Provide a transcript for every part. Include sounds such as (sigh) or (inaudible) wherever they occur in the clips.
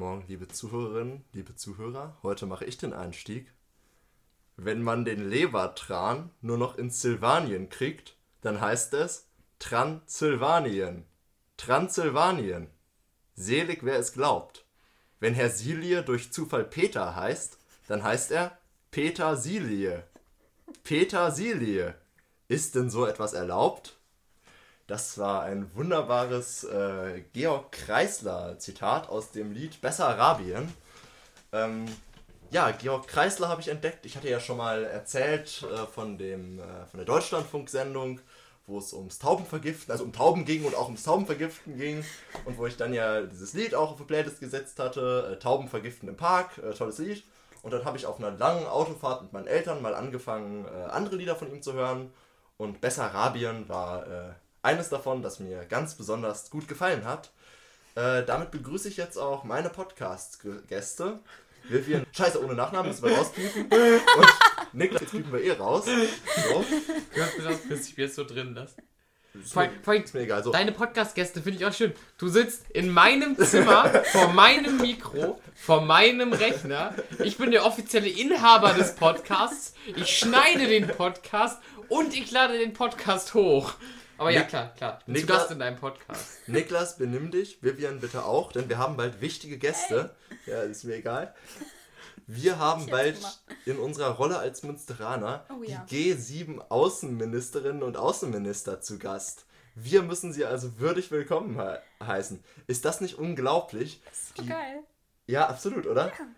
Morgen, liebe Zuhörerinnen, liebe Zuhörer. Heute mache ich den Einstieg. Wenn man den Lebertran nur noch in Silvanien kriegt, dann heißt es Transsilvanien. Transsilvanien. Selig, wer es glaubt. Wenn Herr Silie durch Zufall Peter heißt, dann heißt er Petersilie. Petersilie. Ist denn so etwas erlaubt? Das war ein wunderbares äh, Georg Kreisler Zitat aus dem Lied Bessarabien. Ähm, ja, Georg Kreisler habe ich entdeckt. Ich hatte ja schon mal erzählt äh, von, dem, äh, von der Deutschlandfunk-Sendung, wo es ums Taubenvergiften, also um Tauben ging und auch ums Taubenvergiften ging. Und wo ich dann ja dieses Lied auch auf die Playlist gesetzt hatte. Äh, Tauben vergiften im Park, äh, tolles Lied. Und dann habe ich auf einer langen Autofahrt mit meinen Eltern mal angefangen, äh, andere Lieder von ihm zu hören. Und Bessarabien war äh, eines davon, das mir ganz besonders gut gefallen hat. Äh, damit begrüße ich jetzt auch meine Podcast-Gäste. Vivian, (laughs) scheiße, ohne Nachnamen, müssen wir rauspiepen. Und Niklas, jetzt piepen wir eh raus. So. Du hast das Prinzip jetzt so drin lassen. Vor, mir, vor, ist mir egal. So. Deine Podcast-Gäste finde ich auch schön. Du sitzt in meinem Zimmer, vor meinem Mikro, vor meinem Rechner. Ich bin der offizielle Inhaber des Podcasts. Ich schneide den Podcast und ich lade den Podcast hoch. Aber ja, Nik- klar, klar. Ich bin Niklas- zu Gast in deinem Podcast. (laughs) Niklas, benimm dich. Vivian bitte auch, denn wir haben bald wichtige Gäste. Ja, ist mir egal. Wir haben bald in unserer Rolle als Münsteraner Oh ja. die G7 Außenministerinnen und Außenminister zu Gast. Wir müssen sie also würdig willkommen he heißen. Ist das nicht unglaublich? So Die- geil. Ja, absolut, oder? Im-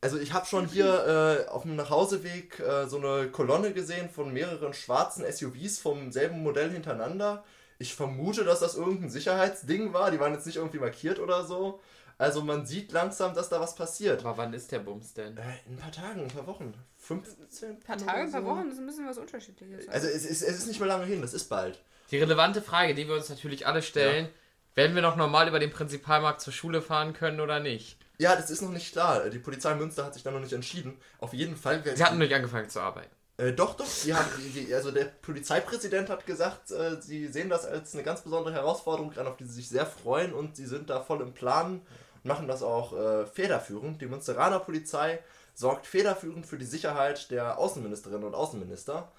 Also ich habe schon hier äh, auf dem Nachhauseweg äh, so eine Kolonne gesehen von mehreren schwarzen SUVs vom selben Modell hintereinander. Ich vermute, dass das irgendein Sicherheitsding war. Die waren jetzt nicht irgendwie markiert oder so. Also man sieht langsam, dass da was passiert. Aber wann ist der Bums denn? Äh, in ein paar Tagen, ein paar Wochen. 15? Ein paar Tage, ein paar Wochen, das ist ein bisschen was Unterschiedliches. Also es ist, es ist nicht mehr lange hin, das ist bald. Die relevante Frage, die wir uns natürlich alle stellen, werden wir noch normal über den Prinzipalmarkt zur Schule fahren können oder nicht? Ja, das ist noch nicht klar. Die Polizei Münster hat sich da noch nicht entschieden. Auf jeden Fall. Sie hatten noch nicht angefangen zu arbeiten. Äh, doch, doch. Die haben, also der Polizeipräsident hat gesagt, äh, sie sehen das als eine ganz besondere Herausforderung an, auf die sie sich sehr freuen und sie sind da voll im Plan und machen das auch äh, federführend. Die Münsteraner Polizei sorgt federführend für die Sicherheit der Außenministerinnen und Außenminister.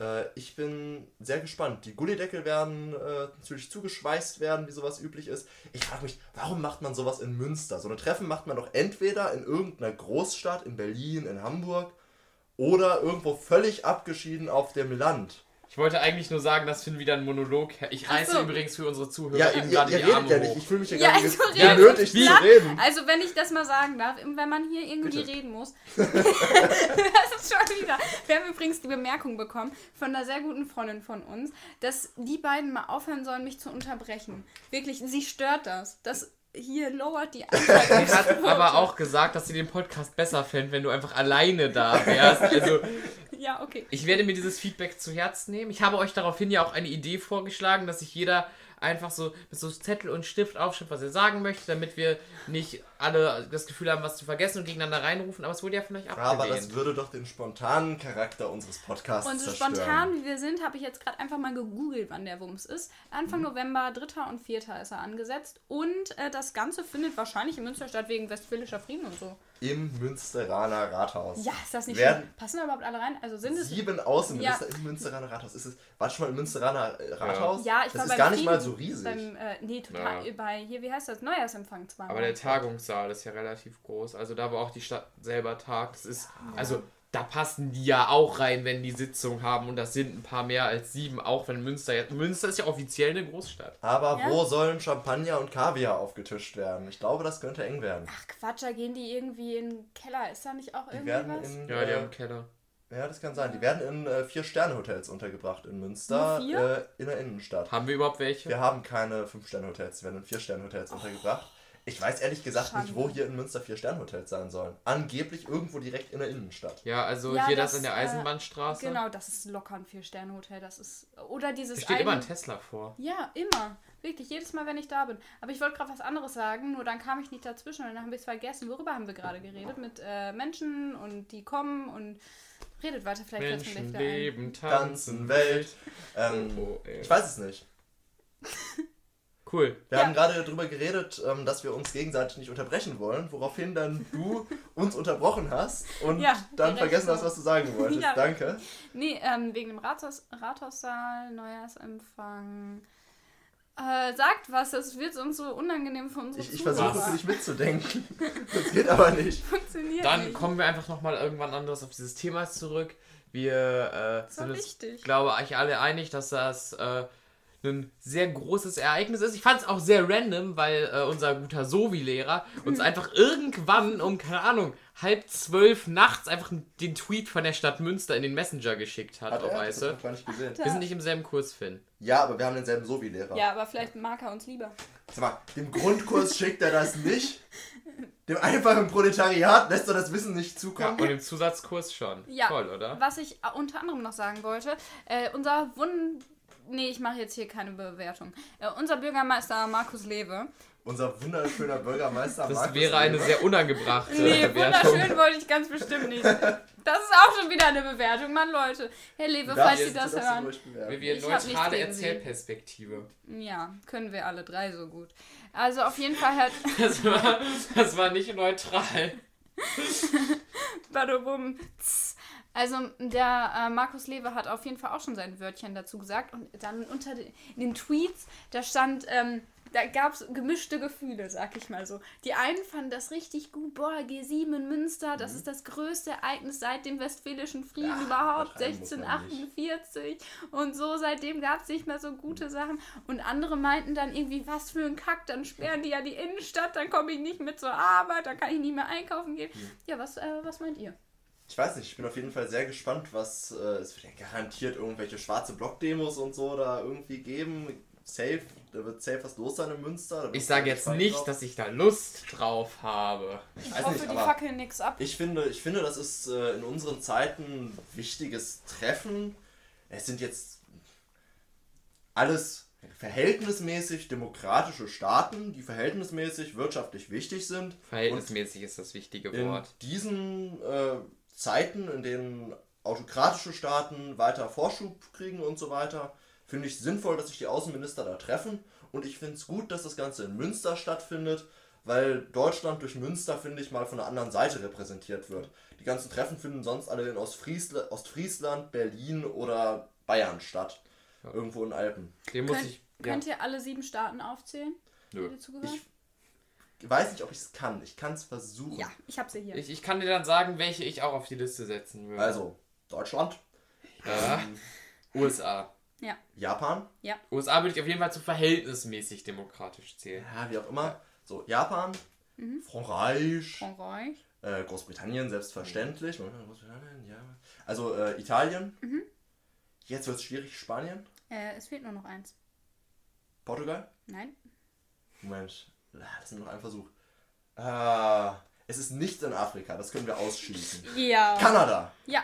Äh, ich bin sehr gespannt. Die Gullideckel werden äh, natürlich zugeschweißt werden, wie sowas üblich ist. Ich frage mich, warum macht man sowas in Münster? So eine Treffen macht man doch entweder in irgendeiner Großstadt, in Berlin, in Hamburg oder irgendwo völlig abgeschieden auf dem Land. Ich wollte eigentlich nur sagen, dass Finn wieder ein Monolog. Ich reiße so. übrigens für unsere Zuhörer Ja, eben gerade die redet Arme ja hoch. nicht. Ich fühle mich ja, Ja, gerade also redet genötigt zu Ja. reden. Also wenn ich das mal sagen darf, wenn man hier irgendwie Bitte. reden muss. (laughs) das ist schon wieder. Wir haben übrigens die Bemerkung bekommen von einer sehr guten Freundin von uns, dass die beiden mal aufhören sollen, mich zu unterbrechen. Wirklich, sie stört das. Das hier lowert die (laughs) Sie hat aber auch gesagt, dass sie den Podcast besser fände, wenn du einfach alleine da wärst. Also, Ja, okay. ich werde mir dieses Feedback zu Herzen nehmen. Ich habe euch daraufhin ja auch eine Idee vorgeschlagen, dass sich jeder einfach so mit so Zettel und Stift aufschreibt, was er sagen möchte, damit wir nicht alle das Gefühl haben, was zu vergessen und gegeneinander reinrufen. Aber es wurde ja von euch Ja, aber abgelehnt. das würde doch den spontanen Charakter unseres Podcasts Und so zerstören. spontan wie wir sind, habe ich jetzt gerade einfach mal gegoogelt, wann der Wumms ist. Anfang November, 3. und 4. ist er angesetzt. Und äh, das Ganze findet wahrscheinlich in Münster statt wegen Westfälischer Frieden und so. Im Münsteraner Rathaus. Ja, ist das nicht Werden- schön? Passen da überhaupt alle rein? Also sind es. Sieben Außenminister im Münsteraner Rathaus. Ist es, warst du schon mal im Münsteraner äh, Rathaus? Ja, ich das war ist beim gar nicht mal so riesig. Beim, äh, nee, total. Ja. Bei hier, wie heißt das? Neujahrsempfang zweimal. Aber der Tagungssaal ist ja relativ groß. Also da, wo auch die Stadt selber tagt, das ist. Also da passen die ja auch rein, wenn die Sitzung haben. Und das sind ein paar mehr als sieben, auch wenn Münster jetzt. Münster ist ja offiziell eine Großstadt. aber Ja? wo sollen Champagner und Kaviar aufgetischt werden? Ich glaube, das könnte eng werden. Ach Quatsch, da gehen die irgendwie in den Keller. Ist da nicht auch Die irgendwie werden was? in, Ja, die äh, haben einen Keller. ja, das kann sein. Die werden in äh, Vier-Sterne-Hotels untergebracht in Münster? Äh, in der Innenstadt. Haben wir überhaupt welche? Wir haben keine Fünf-Sterne-Hotels, die werden in Vier-Sterne-Hotels untergebracht. Ich weiß ehrlich gesagt nicht, wo Schande. hier in Münster Vier-Sterne-Hotels sein sollen. Angeblich irgendwo direkt in der Innenstadt. Ja, also Ja, hier das, das, in der äh, Eisenbahnstraße. Genau, das ist locker ein Vier-Sterne-Hotel. Das ist. Oder dieses. Da steht immer ein eine- Tesla vor. Ja, immer. Wirklich, jedes Mal, wenn ich da bin. Aber ich wollte gerade was anderes sagen, nur dann kam ich nicht dazwischen und dann habe ich es vergessen. Worüber haben wir gerade geredet? Mit äh, Menschen und die kommen und redet weiter, vielleicht Menschen leben, Tanzen, tanzen, Welt. Ähm, Oh, ich weiß es nicht. (laughs) Cool. Wir Ja. haben gerade darüber geredet, ähm, dass wir uns gegenseitig nicht unterbrechen wollen, woraufhin dann du uns unterbrochen hast und Ja, dann vergessen hast, was du sagen wolltest. (laughs) Ja. Danke. Nee, ähm, wegen dem Rathaus, Rathaussaal, Neujahrsempfang. Äh, sagt was, das wird uns so unangenehm für unsere Ich, ich versuche für dich mitzudenken. (laughs) Das geht aber nicht. Funktioniert Dann nicht. kommen wir einfach nochmal irgendwann anders auf dieses Thema zurück. Wir äh, sind uns, glaube ich, alle einig, dass das äh, ein sehr großes Ereignis ist. Ich fand es auch sehr random, weil äh, unser guter Sovi-Lehrer uns Mhm. einfach irgendwann um, keine Ahnung, halb zwölf nachts einfach den Tweet von der Stadt Münster in den Messenger geschickt hat, Hat auf er? Das Weiße. hab ich gar nicht gesehen. Wir sind nicht im selben Kurs, Finn. Ja, aber wir haben denselben Sovi-Lehrer. Ja, aber vielleicht mag er uns lieber. Sag mal, dem Grundkurs schickt er das nicht. Dem einfachen Proletariat lässt er das Wissen nicht zukommen. Und im Zusatzkurs schon. Ja. Toll, oder? Was ich äh, unter anderem noch sagen wollte, äh, unser Wund... Nee, ich mache jetzt hier keine Bewertung. Äh, unser Bürgermeister Markus Lewe. Unser wunderschöner Bürgermeister Das Markus wäre eine Leber. sehr unangebrachte Nee, Bewertung. wunderschön wollte ich ganz bestimmt nicht. Das ist auch schon wieder eine Bewertung, Mann, Leute. Herr Lewe, Du falls Sie das ihn hören. wir nichts neutrale. Erzählperspektive. Ja, können wir alle drei so gut. Also auf jeden Fall hat (laughs) Das war, das war nicht neutral. Badabum. tss. Also der äh, Markus Lewe hat auf jeden Fall auch schon sein Wörtchen dazu gesagt und dann unter den, den Tweets, da stand, ähm, da gab es gemischte Gefühle, sag ich mal so. Die einen fanden das richtig gut, boah, G7 in Münster, das ist das größte Ereignis seit dem Westfälischen Frieden Ja, überhaupt, übertreiben muss man 1648 und so, seitdem gab es nicht mehr so gute Sachen und andere meinten dann irgendwie, was für ein Kack, dann sperren die ja die Innenstadt, dann komme ich nicht mehr zur Arbeit, dann kann ich nicht mehr einkaufen gehen. Ja, was, äh, was meint ihr? Ich weiß nicht, ich bin auf jeden Fall sehr gespannt, was äh, es wird ja garantiert irgendwelche schwarze Blockdemos und so da irgendwie geben. Safe, da wird safe was los sein in Münster. Ich sage jetzt nicht, drauf. dass ich da Lust drauf habe. ich Ich hoffe, nicht, die fackeln nix ab. ich finde, ich finde, das ist äh, in unseren Zeiten ein wichtiges Treffen. Es sind jetzt alles verhältnismäßig demokratische Staaten, die verhältnismäßig wirtschaftlich wichtig sind. Verhältnismäßig ist das wichtige in Wort. diesen äh, Zeiten, in denen autokratische Staaten weiter Vorschub kriegen und so weiter, finde ich sinnvoll, dass sich die Außenminister da treffen. Und ich finde es gut, dass das Ganze in Münster stattfindet, weil Deutschland durch Münster, finde ich, mal von der anderen Seite repräsentiert wird. Die ganzen Treffen finden sonst alle in Ostfriesla Ostfriesland, Berlin oder Bayern statt. Irgendwo in Alpen. Den muss Könnt, ich. Ja. könnt ihr alle sieben Staaten aufzählen? Nö. Ich weiß nicht, ob ich es kann. Ich kann es versuchen. Ja, ich hab sie hier. Ich, ich kann dir dann sagen, welche ich auch auf die Liste setzen würde. Also, Deutschland, Ja. USA. ja. Japan, USA würde ich auf jeden Fall zu verhältnismäßig demokratisch zählen. Ja, wie auch immer. So, Japan, Frankreich, Frankreich. äh, Großbritannien selbstverständlich. Großbritannien, ja. Also äh, Italien. Jetzt wird es schwierig. Spanien, Äh, es fehlt nur noch eins. Portugal. Nein? Moment, das ist noch ein Versuch. Ah, es ist nicht in Afrika, das können wir ausschließen. Ja. Kanada. Ja,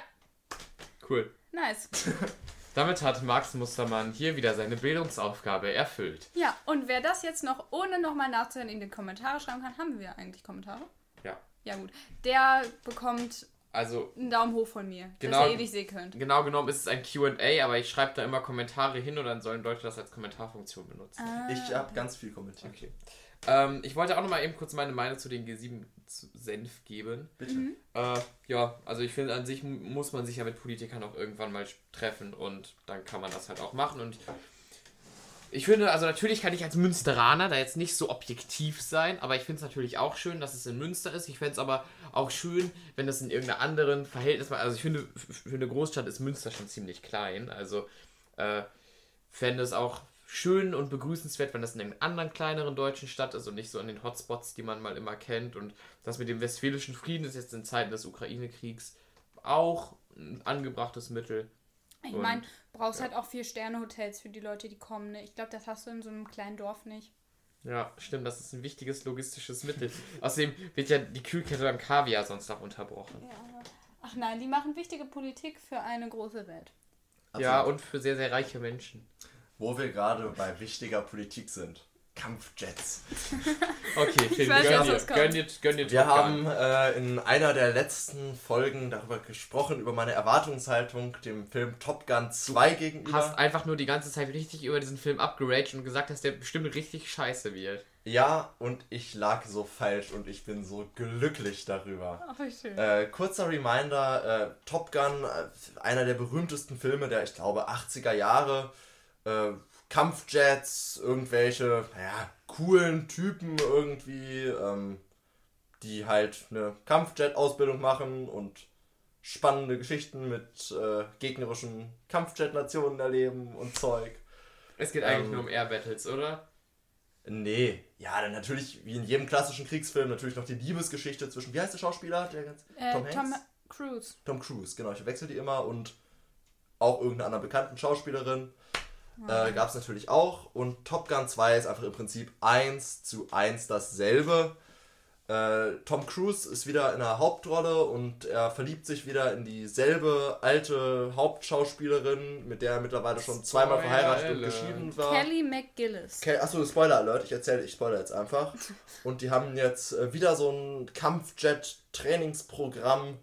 Cool. nice. (laughs) Damit hat Max Mustermann hier wieder seine Bildungsaufgabe erfüllt. Ja, und wer das jetzt noch, ohne nochmal nachzuhören, in die Kommentare schreiben kann, haben wir eigentlich Kommentare? Ja. Ja, gut. Der bekommt Also, einen Daumen hoch von mir, Genau. dass ihr eh nicht sehen könnt. genau genommen ist es ein QA, aber ich schreibe da immer Kommentare hin und dann sollen Leute das als Kommentarfunktion benutzen. Ah, Ich habe ganz viel kommentiert. Okay. Ähm, ich wollte auch noch mal eben kurz meine Meinung zu den G7 zu Senf geben. Bitte. Äh, ja, also ich finde, an sich mu- muss man sich ja mit Politikern auch irgendwann mal treffen und dann kann man das halt auch machen. Und ich finde, also natürlich kann ich als Münsteraner da jetzt nicht so objektiv sein, aber ich finde es natürlich auch schön, dass es in Münster ist. Ich fände es aber auch schön, wenn das in irgendeiner anderen Verhältnis war. Also ich finde, für eine Großstadt ist Münster schon ziemlich klein. Also äh, fände es auch schön und begrüßenswert, wenn das in einer anderen kleineren deutschen Stadt ist und nicht so an den Hotspots, die man mal immer kennt. Und das mit dem westfälischen Frieden ist jetzt in Zeiten des Ukraine-Kriegs auch ein angebrachtes Mittel. Ich meine, brauchst halt auch vier Sterne-Hotels für die Leute, die kommen. Ne? Ich glaube, das hast du in so einem kleinen Dorf nicht. Ja, stimmt, das ist ein wichtiges logistisches Mittel. Außerdem wird ja die Kühlkette am Kaviar sonst auch unterbrochen. Ja. Ach nein, die machen wichtige Politik für eine große Welt. Ja, Absolut. und für sehr, sehr reiche Menschen. Wo wir gerade bei wichtiger Politik sind. Kampfjets. (laughs) Okay, Phil, weiß, gönn dir, gönn dir, gönn dir Wir haben äh, in einer der letzten Folgen darüber gesprochen, über meine Erwartungshaltung dem Film Top Gun 2 gegenüber. hast einfach nur die ganze Zeit richtig über diesen Film abgeraged und gesagt, dass der bestimmt richtig scheiße wird. Ja, und ich lag so falsch und ich bin so glücklich darüber. Ach, wie schön. Äh, kurzer Reminder, äh, Top Gun, äh, einer der berühmtesten Filme der, ich glaube, 80er Jahre. Äh, Kampfjets, irgendwelche, naja, coolen Typen irgendwie, ähm, die halt eine Kampfjet-Ausbildung machen und spannende Geschichten mit äh, gegnerischen Kampfjet-Nationen erleben und Zeug. Es geht eigentlich Ähm. nur um Air Battles, oder? Nee, ja, dann natürlich, wie in jedem klassischen Kriegsfilm, natürlich noch die Liebesgeschichte zwischen, wie heißt der Schauspieler? Der ganz, äh, Tom Tom, Hanks? Cruise. Tom Cruise, genau, ich wechsle die immer und auch irgendeine andere bekannten Schauspielerin äh, gab es natürlich auch. Und Top Gun 2 ist einfach im Prinzip eins zu eins dasselbe. Äh, Tom Cruise ist wieder in der Hauptrolle und er verliebt sich wieder in dieselbe alte Hauptschauspielerin, mit der er mittlerweile schon zweimal verheiratet und geschieden war. Kelly McGillis. Okay, achso, Spoiler Alert, ich erzähle, ich spoilere jetzt einfach. (laughs) Und die haben jetzt äh, wieder so ein Kampfjet-Trainingsprogramm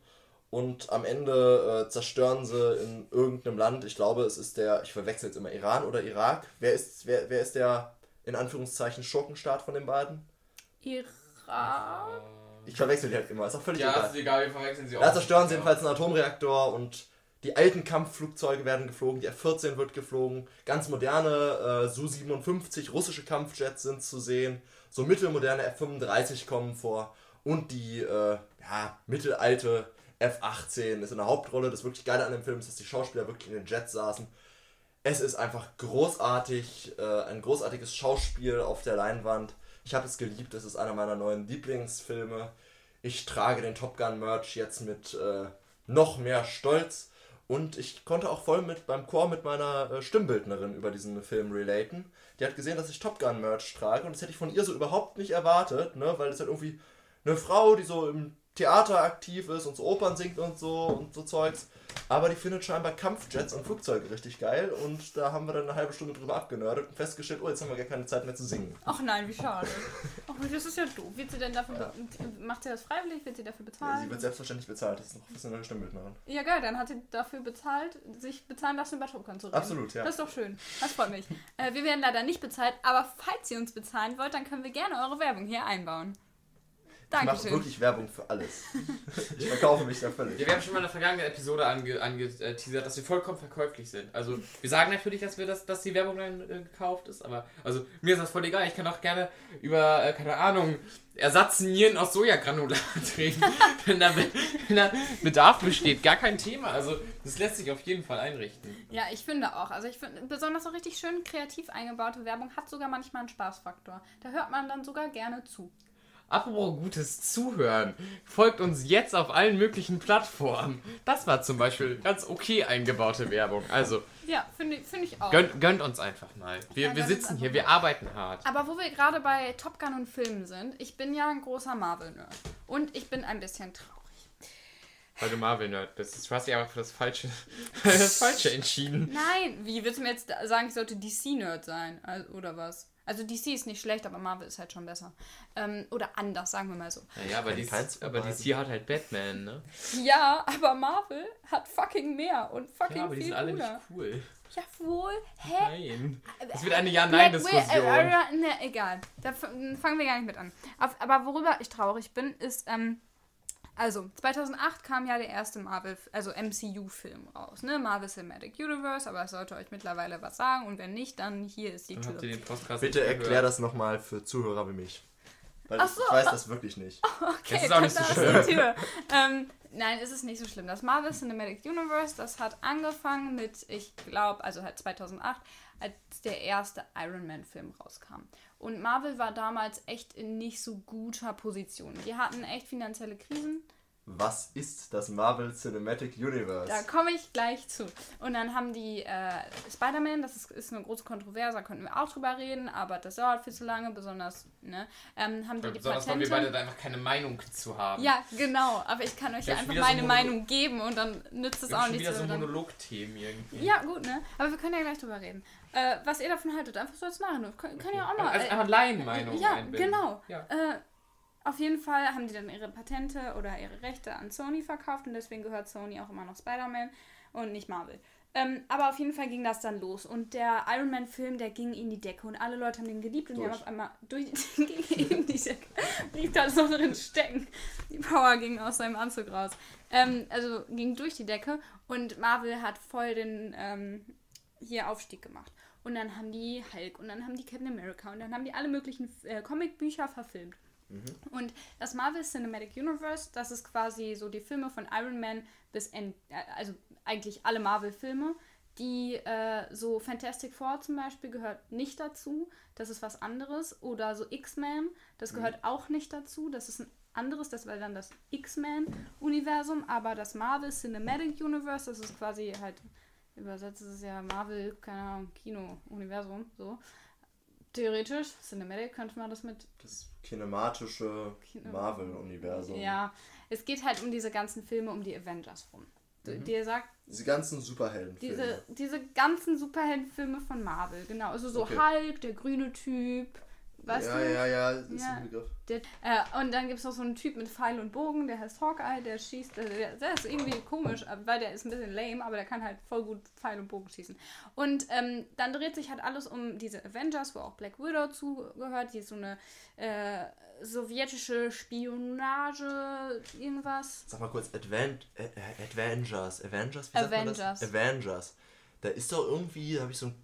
und am Ende äh, zerstören sie in irgendeinem Land, ich glaube, es ist der, ich verwechsel jetzt immer Iran oder Irak. Wer ist, wer, wer ist der in Anführungszeichen Schurkenstaat von den beiden? Irak. Ich verwechsel die halt immer, ist auch völlig Ja, egal. ist egal, wir verwechseln sie auch. Da zerstören sie jedenfalls einen Atomreaktor und die alten Kampfflugzeuge werden geflogen, die F-14 wird geflogen, ganz moderne äh, Su-57 russische Kampfjets sind zu sehen, so mittelmoderne F-35 kommen vor und die äh, ja, mittelalte F-18 ist in der Hauptrolle. Das wirklich Geile an dem Film ist, dass die Schauspieler wirklich in den Jets saßen. Es ist einfach großartig, äh, ein großartiges Schauspiel auf der Leinwand. Ich habe es geliebt, es ist einer meiner neuen Lieblingsfilme. Ich trage den Top Gun Merch jetzt mit äh, noch mehr Stolz und ich konnte auch voll mit beim Chor mit meiner äh, Stimmbildnerin über diesen Film relaten. Die hat gesehen, dass ich Top Gun Merch trage und das hätte ich von ihr so überhaupt nicht erwartet, ne, weil es halt irgendwie eine Frau, die so im Theater aktiv ist und so Opern singt und so und so Zeugs. Aber die findet scheinbar Kampfjets und Flugzeuge richtig geil und da haben wir dann eine halbe Stunde drüber abgenördet und festgestellt, oh, jetzt haben wir gar keine Zeit mehr zu singen. Ach nein, wie schade. (laughs) Ach, das ist ja doof. Wird sie denn dafür, be- macht sie das freiwillig? Wird sie dafür Ja, bezahlen? sie wird selbstverständlich bezahlt, das ist noch ein bisschen eine Stimmbildnerin. Ja, geil, dann hat sie dafür bezahlt, sich bezahlen lassen, über Top Gun zu reden. Absolut, ja. Das ist doch schön. Das freut mich. Äh, wir werden leider nicht bezahlt, aber falls ihr uns bezahlen wollt, dann können wir gerne eure Werbung hier einbauen. Ich mache Dankeschön. wirklich Werbung für alles. (laughs) Ich verkaufe mich da völlig. Ja, wir haben schon mal in der vergangenen Episode ange- angeteasert, dass wir vollkommen verkäuflich sind. Also, wir sagen natürlich, dass wir das, dass die Werbung dann äh, gekauft ist, aber also mir ist das voll egal. Ich kann auch gerne über, äh, keine Ahnung, Ersatznieren aus Sojagranulat (laughs) reden, wenn da, wenn da Bedarf besteht. Gar kein Thema. Also, das lässt sich auf jeden Fall einrichten. Ja, ich finde auch. Also ich finde, besonders so richtig schön kreativ eingebaute Werbung hat sogar manchmal einen Spaßfaktor. Da hört man dann sogar gerne zu. Apropos gutes Zuhören, folgt uns jetzt auf allen möglichen Plattformen. Das war zum Beispiel ganz okay eingebaute Werbung. Also, Ja, finde finde ich auch. gönnt, gönnt uns einfach mal. Wir, Ja, wir sitzen hier, wir arbeiten hart. Aber wo wir gerade bei Top Gun und Filmen sind, ich bin ja ein großer Marvel-Nerd. Und ich bin ein bisschen traurig. Weil du Marvel-Nerd bist. Du hast dich einfach für das Falsche, (laughs) das Falsche entschieden. Nein, wie willst du mir jetzt sagen, ich sollte DC-Nerd sein? Also, oder was? Also DC ist nicht schlecht, aber Marvel ist halt schon besser. Ähm, oder anders, sagen wir mal so. Naja, aber, von aber. DC hat halt Batman, ne? Ja, aber Marvel hat fucking mehr und fucking Ja, aber die viel sind alle cooler. nicht cool. Jawohl, hä? Nein. Das wird eine Black Ja-Nein-Diskussion. Widow- äh, äh, ne, egal. Da fangen wir gar nicht mit an. Auf, aber worüber ich traurig bin, ist, ähm, also 2008 kam ja der erste Marvel, also MCU-Film raus, ne? Marvel Cinematic Universe, aber es sollte euch mittlerweile was sagen und wenn nicht, dann hier ist die Dann Tür. habt ihr den Podcast Bitte erklär gehört. das nochmal für Zuhörer wie mich. Weil Ach ich- so, ich weiß das wirklich nicht. (laughs) Okay, Das ist auch nicht so da ist die Tür. ähm, nein, es ist nicht so schlimm. Das Marvel Cinematic Universe, das hat angefangen mit, ich glaube, also halt 2008, als der erste Iron Man Film rauskam. Und Marvel war damals echt in nicht so guter Position. Die hatten echt finanzielle Krisen. was ist das Marvel Cinematic Universe? Da komme ich gleich zu. Und dann haben die äh, Spider-Man, das ist, ist eine große Kontroverse, da könnten wir auch drüber reden, aber das dauert viel zu lange, besonders, ne? Ähm, haben die die Besonders, weil wir beide da einfach keine Meinung zu haben. Ja, genau, aber ich kann euch ja Ja, einfach so meine Mono- Meinung geben und dann nützt es auch haben schon nichts. wieder so Monologthemen irgendwie. Ja, gut, ne? Aber wir können ja gleich drüber reden. Äh, was ihr davon haltet, einfach so als Nachhinein. Können, können ja auch mal. Also äh, einfach Laienmeinung ja, einbinden. genau. Ja. Äh, auf jeden Fall haben die dann ihre Patente oder ihre Rechte an Sony verkauft und deswegen gehört Sony auch immer noch Spider-Man und nicht Marvel. Ähm, aber auf jeden Fall ging das dann los und der Iron Man-Film, der ging in die Decke und alle Leute haben den geliebt und die Durch. haben auf einmal durch (laughs) ging in die Decke. Blieb da so drin stecken. Die Power ging aus seinem Anzug raus. Ähm, also ging durch die Decke und Marvel hat voll den ähm, hier Aufstieg gemacht. Und dann haben die Hulk und dann haben die Captain America und dann haben die alle möglichen äh, Comicbücher verfilmt. Und das Marvel Cinematic Universe, das ist quasi so die Filme von Iron Man bis End, äh, also eigentlich alle Marvel-Filme. Die äh, so Fantastic Four zum Beispiel gehört nicht dazu. Das ist was anderes. Oder so X-Men, das gehört auch nicht dazu. Das ist ein anderes, das wäre dann das X-Men-Universum. Aber das Marvel Cinematic Universe, das ist quasi halt, übersetzt ist es ja Marvel, keine Ahnung, Kino-Universum, so. Theoretisch, Cinematic könnte man das mit Das kinematische Kino- Marvel-Universum. Ja, es geht halt um diese ganzen Filme, um die Avengers rum. Du- Dir sagt, Diese ganzen Superheldenfilme. diese, diese ganzen Superheldenfilme von Marvel, genau. Also so Okay. Hulk, der grüne Typ, weißt ja, du? ja, ja, ist Ja. ein Begriff. Der, äh, und dann gibt es noch so einen Typ mit Pfeil und Bogen, der heißt Hawkeye, der schießt, äh, der, der ist irgendwie komisch, äh, weil der ist ein bisschen lame, aber der kann halt voll gut Pfeil und Bogen schießen. Und ähm, dann dreht sich halt alles um diese Avengers, wo auch Black Widow zugehört, die ist so eine äh, sowjetische Spionage, irgendwas. Sag mal kurz, Advent, äh, Avengers, Avengers, wie sagt man Avengers. das? Avengers. Da ist doch irgendwie, da habe ich so ein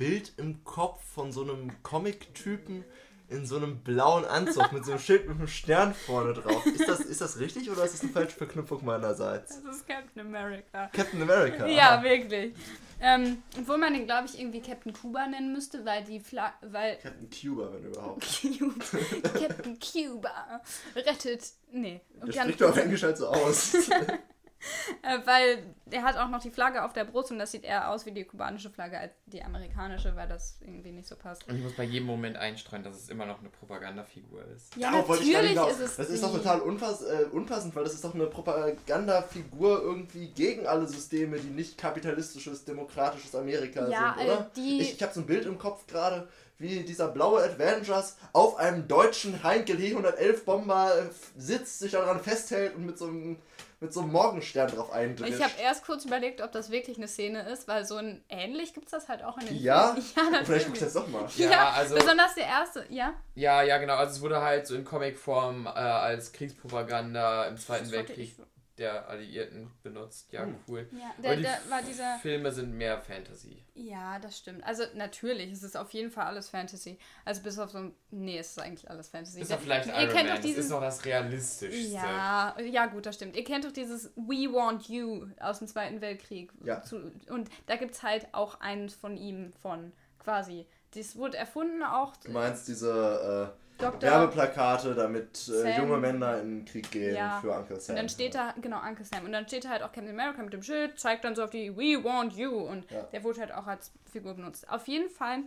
Bild im Kopf von so einem Comic-Typen in so einem blauen Anzug mit so einem Schild mit einem Stern vorne drauf. Ist das, ist das richtig oder ist das eine falsche Verknüpfung meinerseits? Das ist Captain America. Captain America. Ja, aha. wirklich. Ähm, obwohl man den, glaube ich, irgendwie Captain Cuba nennen müsste, weil die Fla weil Captain Cuba, wenn überhaupt. (laughs) Captain Cuba rettet. Nee. Der dann, spricht doch auf Englisch halt so aus. (laughs) (laughs) äh, weil er hat auch noch die Flagge auf der Brust und das sieht eher aus wie die kubanische Flagge als die amerikanische, weil das irgendwie nicht so passt. Und ich muss bei jedem Moment einstreuen, dass es immer noch eine Propagandafigur ist. Ja, Darauf natürlich ist es. Das ist doch total unpass äh, unpassend, weil das ist doch eine Propagandafigur irgendwie gegen alle Systeme, die nicht kapitalistisches, demokratisches Amerika Ja, sind, äh, oder? die- ich ich habe so ein Bild im Kopf gerade, wie dieser blaue Avengers auf einem deutschen Heinkel He-111 Bomber sitzt, sich daran festhält und mit so einem, mit so einem Morgenstern drauf eindrischt. Ich habe erst kurz überlegt, ob das wirklich eine Szene ist, weil so ein ähnlich gibt es das halt auch in den Ja? Filmen. (laughs) Ja, natürlich. Vielleicht guck ich das doch mal. Ja, Ja, also- besonders der erste, ja. Ja, ja, genau. Also es wurde halt so in Comicform äh, als Kriegspropaganda im Zweiten Weltkrieg. Der Alliierten benutzt. Ja, Hm. cool. Ja, Aber der, die der war dieser. Filme sind mehr Fantasy. Ja, das stimmt. Also natürlich, es ist auf jeden Fall alles Fantasy. Also bis auf so ein. Nee, es ist eigentlich alles Fantasy. Ist doch vielleicht Ihr Iron kennt Man. doch Das ist diesen. noch das Realistischste. Ja, ja, gut, das stimmt. Ihr kennt doch dieses We Want You aus dem Zweiten Weltkrieg. Ja. Und da gibt es halt auch eins von ihm, von quasi. Das wurde erfunden auch. Du meinst diese äh, Dr. Werbeplakate, damit äh, junge Männer in den Krieg gehen Ja. für Uncle Sam. Und dann steht da, genau, Uncle Sam. Und dann steht da halt auch Captain America mit dem Schild, zeigt dann so auf die We Want You. Und Ja. der wurde halt auch als Figur benutzt. Auf jeden Fall,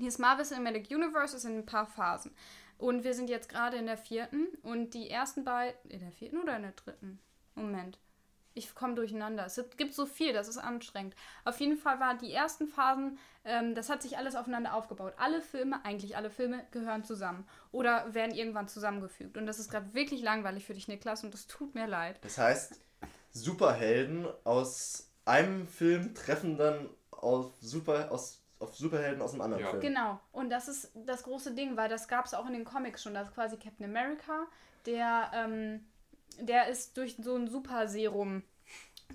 dieses Marvel Cinematic Universe ist in ein paar Phasen. Und wir sind jetzt gerade in der vierten. Und die ersten beiden. In der vierten oder in der dritten? Moment. Ich komme durcheinander. Es gibt so viel, das ist anstrengend. Auf jeden Fall waren die ersten Phasen, ähm, das hat sich alles aufeinander aufgebaut. Alle Filme, eigentlich alle Filme, gehören zusammen. Oder werden irgendwann zusammengefügt. Und das ist gerade wirklich langweilig für dich, Niklas, und das tut mir leid. Das heißt, Superhelden aus einem Film treffen dann auf, Super, aus, auf Superhelden aus einem anderen Ja. Film. Genau. Und das ist das große Ding, weil das gab es auch in den Comics schon. Das ist quasi Captain America, der, ähm, der ist durch so ein Superserum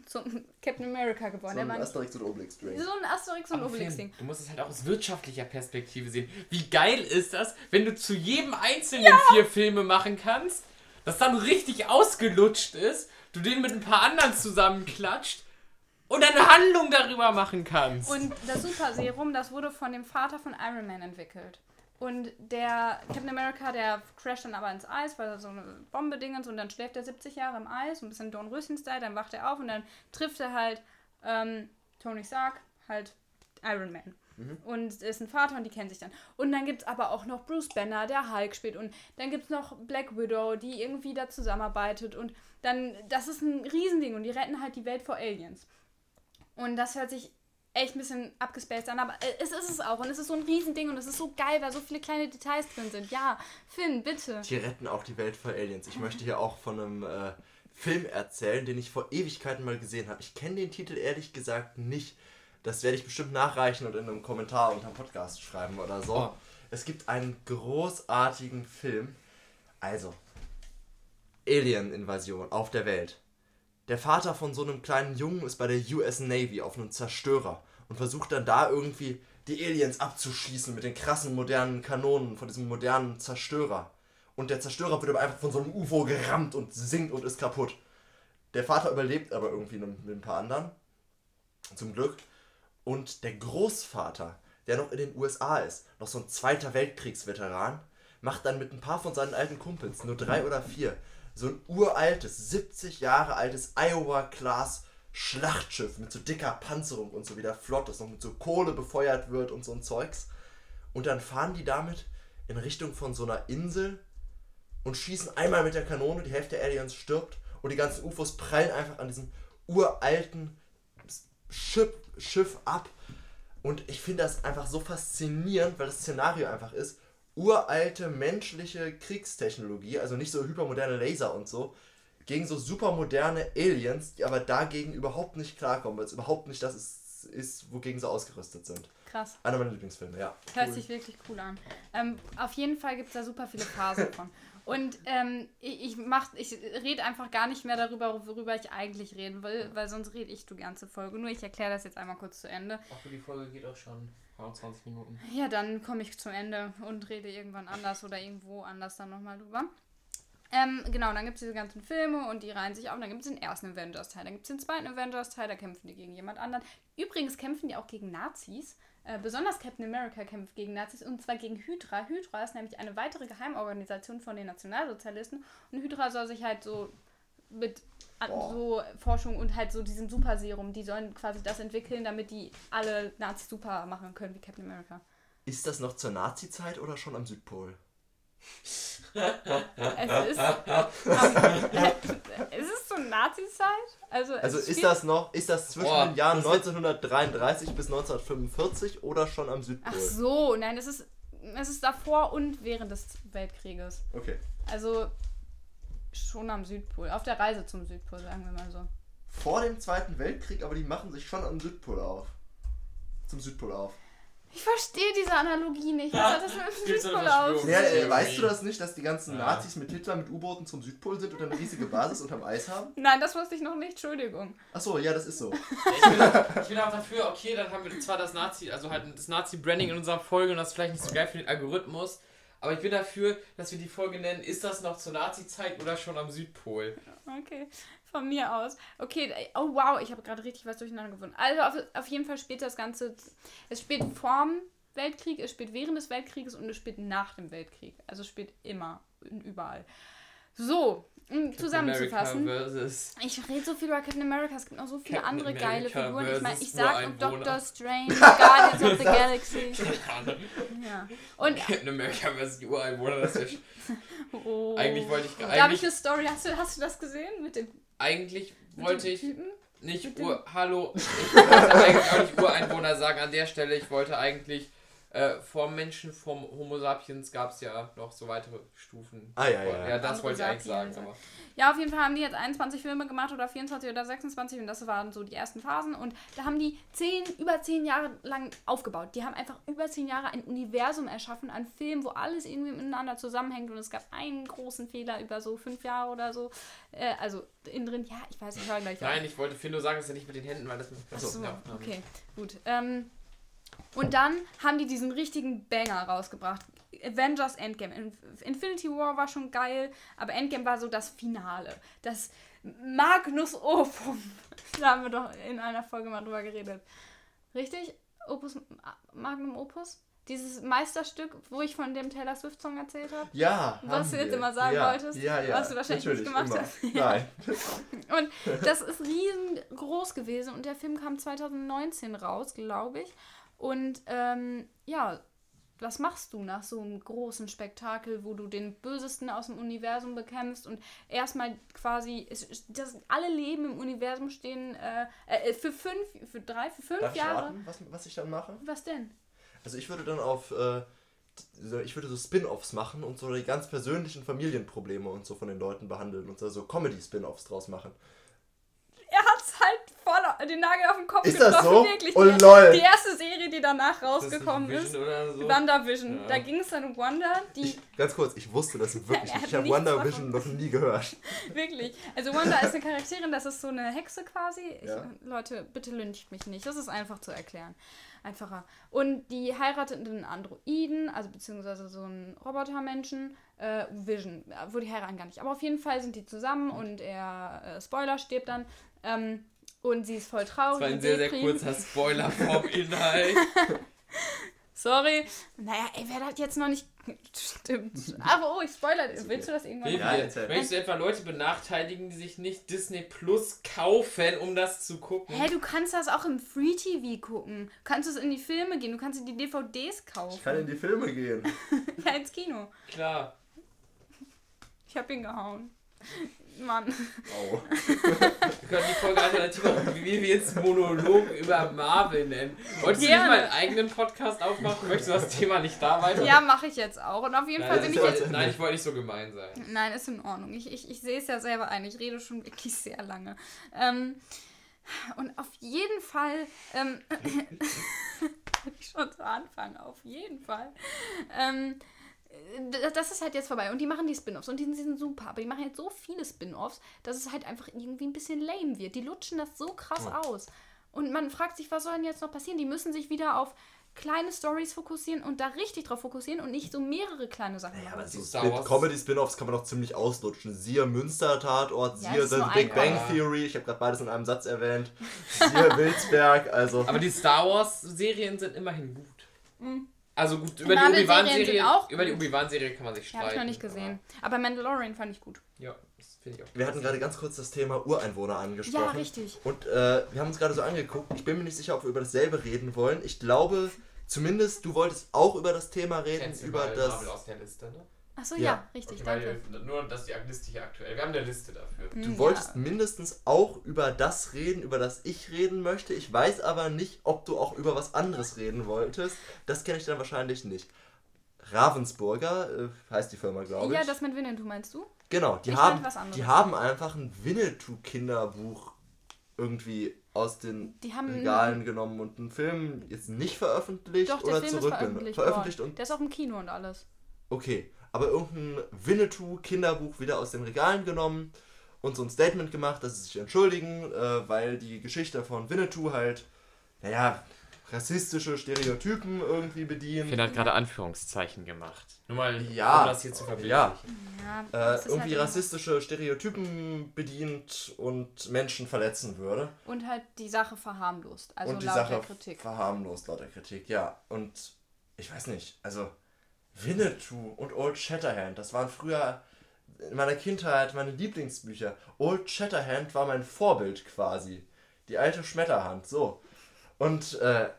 zum Captain America geworden. So der ein Asterix und Obelix Drink. so ein Asterix und Obelix Ding. Du musst es halt auch aus wirtschaftlicher Perspektive sehen. Wie geil ist das, wenn du zu jedem einzelnen vier Filme machen kannst, das dann richtig ausgelutscht ist, du den mit ein paar anderen zusammenklatscht und eine Handlung darüber machen kannst. Und das Superserum, das wurde von dem Vater von Iron Man entwickelt. Und der Captain America, der crasht dann aber ins Eis, weil er so eine Bombe dingens und dann schläft er 70 Jahre im Eis, ein bisschen Dornröschen-Style, dann wacht er auf und dann trifft er halt ähm, Tony Stark, halt Iron Man. Und ist ein Vater und die kennen sich dann. Und dann gibt es aber auch noch Bruce Banner, der Hulk spielt. Und dann gibt es noch Black Widow, die irgendwie da zusammenarbeitet. Und dann, das ist ein Riesending und die retten halt die Welt vor Aliens. Und das hört sich echt ein bisschen abgespaced an, aber äh, es ist es auch. Und es ist so ein Riesending und es ist so geil, weil so viele kleine Details drin sind. Ja, Finn, bitte. Die retten auch die Welt vor Aliens. Ich möchte hier auch von einem äh, Film erzählen, den ich vor Ewigkeiten mal gesehen habe. Ich kenne den Titel ehrlich gesagt nicht. Das werde ich bestimmt nachreichen und in einem Kommentar unter dem Podcast schreiben oder so. Oh. Es gibt einen großartigen Film. Also, Alien-Invasion auf der Welt. Der Vater von so einem kleinen Jungen ist bei der US Navy auf einem Zerstörer und versucht dann da irgendwie die Aliens abzuschießen mit den krassen modernen Kanonen von diesem modernen Zerstörer. Und der Zerstörer wird aber einfach von so einem UFO gerammt und sinkt und ist kaputt. Der Vater überlebt aber irgendwie mit ein paar anderen. Zum Glück. Und der Großvater, der noch in den USA ist, noch so ein Zweiter Weltkriegsveteran, macht dann mit ein paar von seinen alten Kumpels, nur drei oder vier, so ein uraltes, 70 Jahre altes Iowa-Class Schlachtschiff mit so dicker Panzerung und so wieder flott ist, noch mit so Kohle befeuert wird und so ein Zeugs. Und dann fahren die damit in Richtung von so einer Insel und schießen einmal mit der Kanone, die Hälfte der Aliens stirbt und die ganzen UFOs prallen einfach an diesem uralten Schiff, Schiff ab. Und ich finde das einfach so faszinierend, weil das Szenario einfach ist, uralte menschliche Kriegstechnologie, also nicht so hypermoderne Laser und so, gegen so supermoderne Aliens, die aber dagegen überhaupt nicht klarkommen, weil es überhaupt nicht das ist, ist, wogegen sie ausgerüstet sind. Krass. Einer meiner Lieblingsfilme, ja. Hört sich wirklich cool an. Ähm, auf jeden Fall gibt es da super viele Phasen von. Und ähm, ich, ich, mach, ich rede einfach gar nicht mehr darüber, worüber ich eigentlich reden will, weil sonst rede ich die ganze Folge. Nur ich erkläre das jetzt einmal kurz zu Ende. Ach, die Folge geht auch schon 20 Minuten. Ja, dann komme ich zum Ende und rede irgendwann anders oder irgendwo anders dann nochmal drüber. Ähm, genau, dann gibt es diese ganzen Filme und die reihen sich auf. Dann gibt es den ersten Avengers-Teil, dann gibt es den zweiten Avengers-Teil, da kämpfen die gegen jemand anderen. Übrigens kämpfen die auch gegen Nazis. Äh, besonders Captain America kämpft gegen Nazis und zwar gegen Hydra. Hydra ist nämlich eine weitere Geheimorganisation von den Nationalsozialisten und Hydra soll sich halt so mit Boah. so Forschung und halt so diesem Superserum, die sollen quasi das entwickeln, damit die alle Nazis super machen können wie Captain America. Ist das noch zur Nazi-Zeit oder schon am Südpol? Es ist, (laughs) (laughs) es ist so Nazi-Zeit. Also, Also ist das noch, ist das zwischen Boah, den Jahren das wird- 1933 bis 1945 oder schon am Ach Südpol? so, nein, es ist, es ist davor und während des Weltkrieges. Okay. Also schon am Südpol. Auf der Reise zum Südpol, sagen wir mal so. Vor dem Zweiten Weltkrieg, aber die machen sich schon am Südpol auf. Zum Südpol auf. Ich verstehe diese Analogie nicht. Was hat das mit dem Südpol auf? Ja, äh, weißt du das nicht, dass die ganzen Ja. Nazis mit Hitler mit U-Booten zum Südpol sind und eine riesige Basis unterm Eis haben? Nein, das wusste ich noch nicht. Entschuldigung. Achso, ja, das ist so. Ich bin, ich bin auch dafür, okay, dann haben wir zwar das Nazi, also halt das Nazi-Branding in unserer Folge und das ist vielleicht nicht so geil für den Algorithmus, aber ich bin dafür, dass wir die Folge nennen, ist das noch zur Nazi-Zeit oder schon am Südpol? Okay, von mir aus. Okay, oh wow, ich habe gerade richtig was durcheinander gefunden. Also auf, auf jeden Fall spielt das Ganze, es spielt vorm Weltkrieg, es spielt während des Weltkrieges und es spielt nach dem Weltkrieg. Also es spielt immer und überall. So, um zusammenzufassen. Ich rede so viel über Captain America, es gibt noch so viele Captain andere geile America Figuren. Ich meine, ich sag. Doctor Strange, Guardians of the (laughs) Galaxy. Ja. Und Captain America versus die Ureinwohner, das ist oh. (laughs) Eigentlich wollte ich- Da habe ich eigentlich- eine Story. Hast du, hast du das gesehen mit dem, Eigentlich mit wollte dem ich Typen? nicht Ur... Hallo. Ich wollte eigentlich auch nicht Ureinwohner sagen an der Stelle. Ich wollte eigentlich... Äh, vor Menschen, vom Homo sapiens gab es ja noch so weitere Stufen. Ah, ja, ja. Ja, das Andere wollte ich eigentlich sagen. Aber Ja, auf jeden Fall haben die jetzt 21 Filme gemacht oder 24 oder 26 und das waren so die ersten Phasen und da haben die zehn, über 10 Jahre lang aufgebaut. Die haben einfach über 10 Jahre ein Universum erschaffen an Filmen, wo alles irgendwie miteinander zusammenhängt und es gab einen großen Fehler über so fünf Jahre oder so. Äh, also innen drin, ja, ich weiß, ich höre gleich auf. Nein, ich wollte Finn nur sagen, dass er nicht mit den Händen, weil das mit Ach so, ja. okay, gut. Ähm, und dann haben die diesen richtigen Banger rausgebracht. Avengers Endgame. Inf- Infinity War war schon geil, aber Endgame war so das Finale. Das Magnus Opum. (laughs) Da haben wir doch in einer Folge mal drüber geredet. Richtig? Opus, Magnum Opus? Dieses Meisterstück, wo ich von dem Taylor Swift-Song erzählt habe. Ja. Was du jetzt wir. immer sagen ja, wolltest, Ja, ja. was du wahrscheinlich nicht gemacht immer. hast. (laughs) Ja. Nein. Und das ist riesengroß gewesen und der Film kam 2019 raus, glaube ich. Und ähm, ja, was machst du nach so einem großen Spektakel, wo du den Bösesten aus dem Universum bekämpfst und erstmal quasi, es- das, alle Leben im Universum stehen äh, äh, für fünf, für drei, für fünf Darf ich Jahre. raten, was, was ich dann mache? Was denn? Also ich würde dann auf, äh, ich würde so Spin-Offs machen und so die ganz persönlichen Familienprobleme und so von den Leuten behandeln und so, so Comedy-Spin-Offs draus machen. Er hat's halt den Nagel auf den Kopf Ist das getroffen, so? wirklich. Oh, die, lol. die erste Serie, die danach Ist das rausgekommen ist, Vision oder so? WandaVision. Ja. Da ging es dann um Wanda, die Ich, ganz kurz, ich wusste das (laughs) wirklich nicht. Ich habe nichts Wonder davon. Vision noch nie gehört. (laughs) Wirklich. Also Wanda ist eine Charakterin, das ist so eine Hexe quasi. Ich, Ja. Leute, bitte lyncht mich nicht. Das ist einfach zu erklären. Einfacher. Und die heiratet einen Androiden, also beziehungsweise so einen Robotermenschen, äh, Vision, wo die heiraten gar nicht. Aber auf jeden Fall sind die zusammen und er, äh, Spoiler, stirbt dann. Ähm, und sie ist voll traurig. Das war ein sehr, sehr kurzer Spoiler (laughs) vom Inhalt. Sorry. Naja, ey, wer das jetzt noch nicht. Stimmt. Aber oh, ich spoiler. Willst du das irgendwann? Ja, wir- erzähl. Möchtest du etwa Leute benachteiligen, die sich nicht Disney Plus kaufen, um das zu gucken? Hä, du kannst das auch im Free TV gucken. Du kannst es in die Filme gehen, du kannst dir die DVDs kaufen. Ich kann in die Filme gehen. (laughs) Ja, ins Kino. Klar. Ich hab ihn gehauen. (laughs) Mann. Oh. (laughs) Wir können die Folge alternativ machen, wie wir jetzt Monolog über Marvel nennen. Wolltest du Gerne. nicht mal einen eigenen Podcast aufmachen? Möchtest du das Thema nicht da weiter? Ja, mache ich jetzt auch. Und auf jeden Nein, Fall bin ich jetzt. nein, ich wollte nicht so gemein sein. Nein, ist in Ordnung. Ich, ich, ich sehe es ja selber ein. Ich rede schon wirklich sehr lange. Ähm, und auf jeden Fall. Ähm, (laughs) ich schon zu Anfang, auf jeden Fall. Ähm, das ist halt jetzt vorbei. Und die machen die Spin-Offs und die sind, die sind super. Aber die machen jetzt so viele Spin-Offs, dass es halt einfach irgendwie ein bisschen lame wird. Die lutschen das so krass aus. Und man fragt sich, was soll denn jetzt noch passieren? Die müssen sich wieder auf kleine Stories fokussieren und da richtig drauf fokussieren und nicht so mehrere kleine Sachen Ja, machen. aber so. Comedy-Spin-Offs kann man doch ziemlich auslutschen. Siehe Münster-Tatort, Ja, siehe The Big Bang Ort. Theory, ich habe gerade beides in einem Satz erwähnt. Siehe Wilsberg, also... Aber die Star Wars Serien sind immerhin gut. Also gut, über die Obi-Wan-Serie sind auch über die gut. Obi-Wan-Serie kann man sich Ja, streiten. habe ich noch nicht gesehen. Aber Mandalorian fand ich gut. Ja, das finde ich auch. Wir hatten gerade ganz kurz das Thema Ureinwohner angesprochen. Ja, richtig. Und äh, wir haben uns gerade so angeguckt. Ich bin mir nicht sicher, ob wir über dasselbe reden wollen. Ich glaube, zumindest du wolltest auch über das Thema reden, über das. Marvel aus der Liste, ne? Achso, Ja. ja. richtig, Okay, danke. weil, nur, dass die Liste hier aktuell. Wir haben eine Liste dafür. Du Hm, wolltest ja. mindestens auch über das reden, über das ich reden möchte. Ich weiß aber nicht, ob du auch über was anderes reden wolltest. Das kenne ich dann wahrscheinlich nicht. Ravensburger äh, heißt die Firma, glaube ich. Ja, das mit Winnetou meinst du? Genau, die Ich haben, meinte was anderes. die haben einfach ein Winnetou-Kinderbuch irgendwie aus den Die haben- Regalen genommen und einen Film jetzt nicht veröffentlicht Doch, der oder zurückgenommen. veröffentlicht, veröffentlicht und Der ist auch im Kino und alles. okay, aber irgendein Winnetou-Kinderbuch wieder aus den Regalen genommen und so ein Statement gemacht, dass sie sich entschuldigen, äh, weil die Geschichte von Winnetou halt, naja, rassistische Stereotypen irgendwie bedienen. Finn hat gerade Anführungszeichen gemacht. Nur mal, Ja, um das hier zu verbildlichen. ja. Ja, Äh, ist irgendwie halt rassistische Stereotypen bedient und Menschen verletzen würde. Und halt die Sache verharmlost. Also und die laut Sache der Kritik. verharmlost laut der Kritik, ja. Und ich weiß nicht, also Winnetou und Old Shatterhand, das waren früher in meiner Kindheit meine Lieblingsbücher. Old Shatterhand war mein Vorbild quasi. Die alte Schmetterhand, so. Und äh,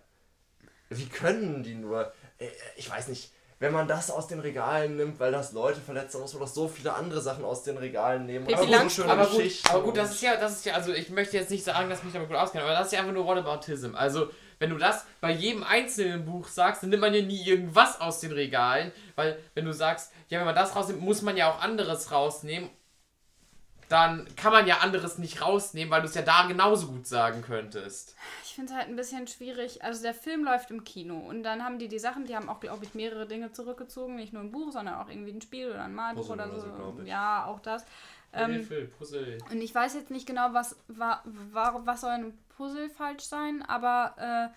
wie können die nur, äh, ich weiß nicht, wenn man das aus den Regalen nimmt, weil das Leute verletzt, dann muss man doch so viele andere Sachen aus den Regalen nehmen. Pippi und so Aber gut, aber gut, das ist ja, das ist ja, also ich möchte jetzt nicht sagen, dass ich mich damit gut auskenne, aber das ist ja einfach nur Whataboutism. Also, wenn du das bei jedem einzelnen Buch sagst, dann nimmt man ja nie irgendwas aus den Regalen, weil wenn du sagst, ja, wenn man das rausnimmt, muss man ja auch anderes rausnehmen, dann kann man ja anderes nicht rausnehmen, weil du es ja da genauso gut sagen könntest. Ich finde es halt ein bisschen schwierig. Also der Film läuft im Kino und dann haben die die Sachen, die haben auch, glaube ich, mehrere Dinge zurückgezogen. Nicht nur ein Buch, sondern auch irgendwie ein Spiel oder ein Malbuch Puzzle oder oder so. ja, auch das. Ähm, Hilfe, Puzzle. Und ich weiß jetzt nicht genau, was, war, war, was soll ein Puzzle falsch sein, aber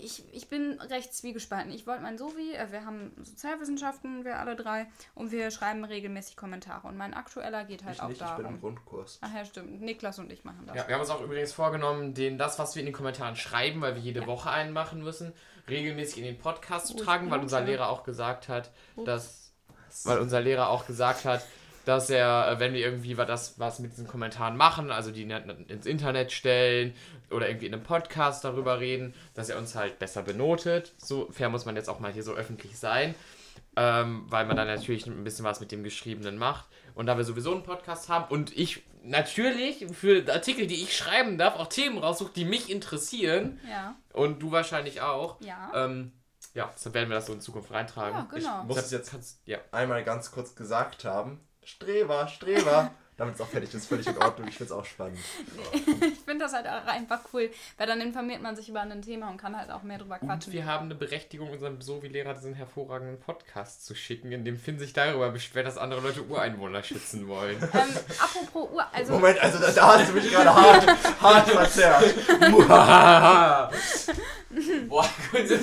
Ich, ich bin recht zwiegespalten. Ich wollte mein Sovi, äh, wir haben Sozialwissenschaften, wir alle drei, und wir schreiben regelmäßig Kommentare. Und mein aktueller geht halt Ich auch nicht, ich bin im. Grundkurs. Ach ja, stimmt. Niklas und ich machen das. Ja, wir haben uns auch übrigens vorgenommen, den, das, was wir in den Kommentaren schreiben, weil wir jede Woche einen machen müssen, regelmäßig in den Podcast zu Oh, ich tragen, weil unser. Lehrer auch gesagt hat, Ups. dass weil unser Lehrer auch gesagt hat, dass er, äh, wenn wir irgendwie das was mit diesen Kommentaren machen, also die ins Internet stellen oder irgendwie in einem Podcast darüber reden, dass er uns halt besser benotet. So fair muss man jetzt auch mal hier so öffentlich sein, ähm, weil man dann natürlich ein bisschen was mit dem Geschriebenen macht. Und da wir sowieso einen Podcast haben und ich natürlich für Artikel, die ich schreiben darf, auch Themen raussuche, die mich interessieren Ja. und du wahrscheinlich auch. Ja. Ähm, ja, deshalb werden wir das so in Zukunft reintragen. Ja, genau. Ich muss Das es jetzt ja. einmal ganz kurz gesagt haben. Streber, Streber. Damit es auch fertig ist, völlig in Ordnung. Ich finde es auch spannend. (laughs) Ich finde das halt auch einfach cool, weil dann informiert man sich über ein Thema und kann halt auch mehr drüber Und quatschen. wir haben eine Berechtigung, unserem Sovi-Lehrer diesen hervorragenden Podcast zu schicken, in dem Finn sich darüber beschwert, dass andere Leute Ureinwohner schützen wollen. Ähm, apropos Uhr, also Moment, also da, da hast du mich gerade hart, hart verzerrt. (laughs) Boah, das,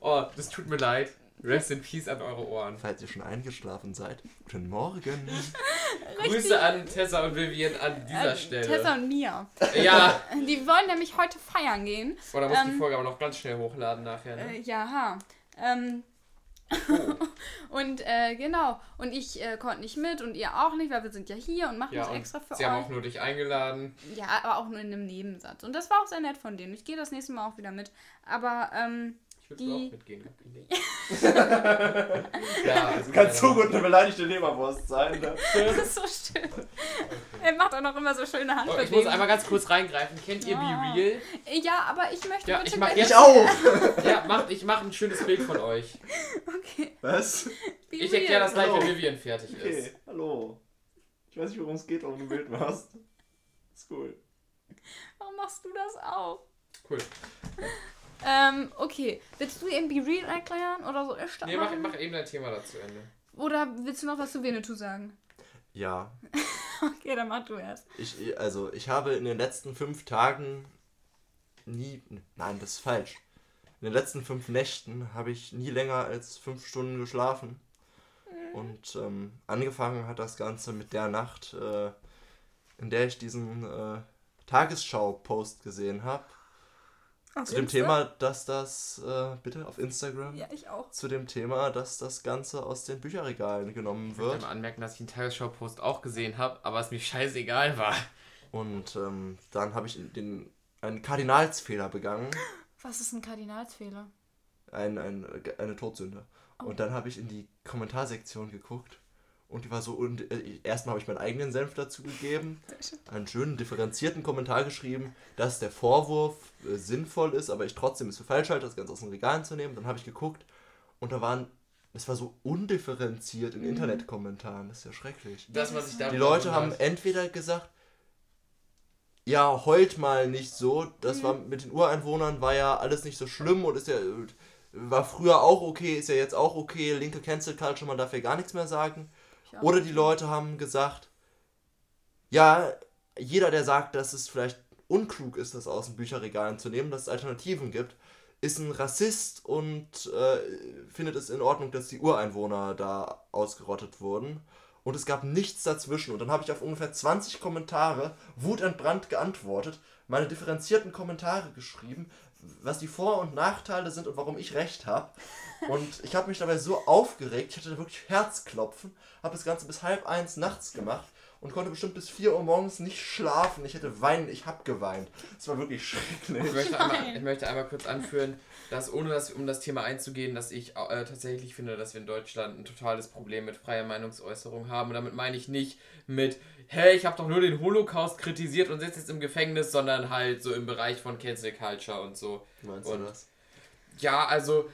oh, das tut mir leid. Rest in Peace an eure Ohren. Falls ihr schon eingeschlafen seid, guten Morgen. (laughs) Grüße an Tessa und Vivian an dieser äh, Stelle. Tessa und Mia. Ja, (laughs) Die wollen nämlich heute feiern gehen. oder muss die Ähm, Folge aber noch ganz schnell hochladen nachher, ne? Äh, ja, ha. Ähm, (laughs) und äh, genau. Und ich äh, konnte nicht mit und ihr auch nicht, weil wir sind ja hier und machen Ja, das und extra für sie euch. haben auch nur dich eingeladen. Ja, aber auch nur in einem Nebensatz. Und das war auch sehr nett von denen. Ich gehe das nächste Mal auch wieder mit. Aber, ähm, Ich würde Die- auch mitgehen, (laughs) ja, also Kannst so gut eine beleidigte Leberwurst sein. Ne? (laughs) das ist so schön. Er macht auch noch immer so schöne Oh, ich muss Handbewegungen. einmal ganz kurz reingreifen. Kennt ihr Ja. Be Real? ja, aber ich möchte Ja, bitte ich mach Ich auch. (laughs) Ja, macht, ich mache ein schönes Bild von euch. Okay, Was? be Ich erkläre das gleich, wenn Vivian fertig ist. Okay, hallo. Ich weiß nicht, worum es geht, warum du Bild machst. Ist cool. Warum machst du das auch? Cool. Ähm, okay. Willst du eben Be Real erklären oder so? Ich Nee, mach, mach eben dein Thema dazu Ende. Oder willst du noch was zu Winnetou sagen? Ja, (laughs) Okay, dann mach du erst. ich, also ich habe in den letzten fünf Tagen nie, nein, das ist falsch. In den letzten fünf Nächten habe ich nie länger als fünf Stunden geschlafen. Und ähm, angefangen hat das Ganze mit der Nacht, äh, in der ich diesen äh, Tagesschau-Post gesehen habe. Auf Zu dem Insta? Thema, dass das, äh, bitte auf Instagram, Ja, ich auch. zu dem Thema, dass das Ganze aus den Bücherregalen genommen Ich wird. mal anmerken, dass ich den Tagesschau-Post auch gesehen habe, aber es mir scheißegal war. Und ähm, dann habe ich den, einen Kardinalsfehler begangen. Was ist ein Kardinalsfehler? ein, ein, eine Todsünde. Und dann habe ich in die Kommentarsektion geguckt und die war so und äh, erstmal habe ich meinen eigenen Senf dazu gegeben, einen schönen differenzierten Kommentar geschrieben, dass der Vorwurf äh, sinnvoll ist, aber ich trotzdem es für falsch halte, das Ganze aus den Regalen zu nehmen. Dann habe ich geguckt und da waren es war so undifferenziert in Internetkommentaren, das ist ja schrecklich. Das, was ich da Die Leute haben entweder gesagt, ja, heult mal nicht so, das war mit den Ureinwohnern war ja alles nicht so schlimm und ist ja war früher auch okay, ist ja jetzt auch okay, linke Cancel Culture, man darf ja gar nichts mehr sagen. Oder die Leute haben gesagt, ja, jeder, der sagt, dass es vielleicht unklug ist, das aus den Bücherregalen zu nehmen, dass es Alternativen gibt, ist ein Rassist und äh, findet es in Ordnung, dass die Ureinwohner da ausgerottet wurden. Und es gab nichts dazwischen. Und dann habe ich auf ungefähr 20 Kommentare wutentbrannt geantwortet, meine differenzierten Kommentare geschrieben, was die Vor- und Nachteile sind und warum ich recht habe. Und ich habe mich dabei so aufgeregt, ich hatte da wirklich Herzklopfen, habe das Ganze bis halb eins nachts gemacht und konnte bestimmt bis 4 Uhr morgens nicht schlafen. Ich hätte weinen, ich habe geweint. Es war wirklich schrecklich. Ich möchte, einmal, ich möchte einmal kurz anführen, dass ohne das, um das Thema einzugehen, dass ich äh, tatsächlich finde, dass wir in Deutschland ein totales Problem mit freier Meinungsäußerung haben. Und damit meine ich nicht mit, hey, ich habe doch nur den Holocaust kritisiert und sitze jetzt im Gefängnis, sondern halt so im Bereich von Cancel Culture und so. Meinst Und- du das? Ja, also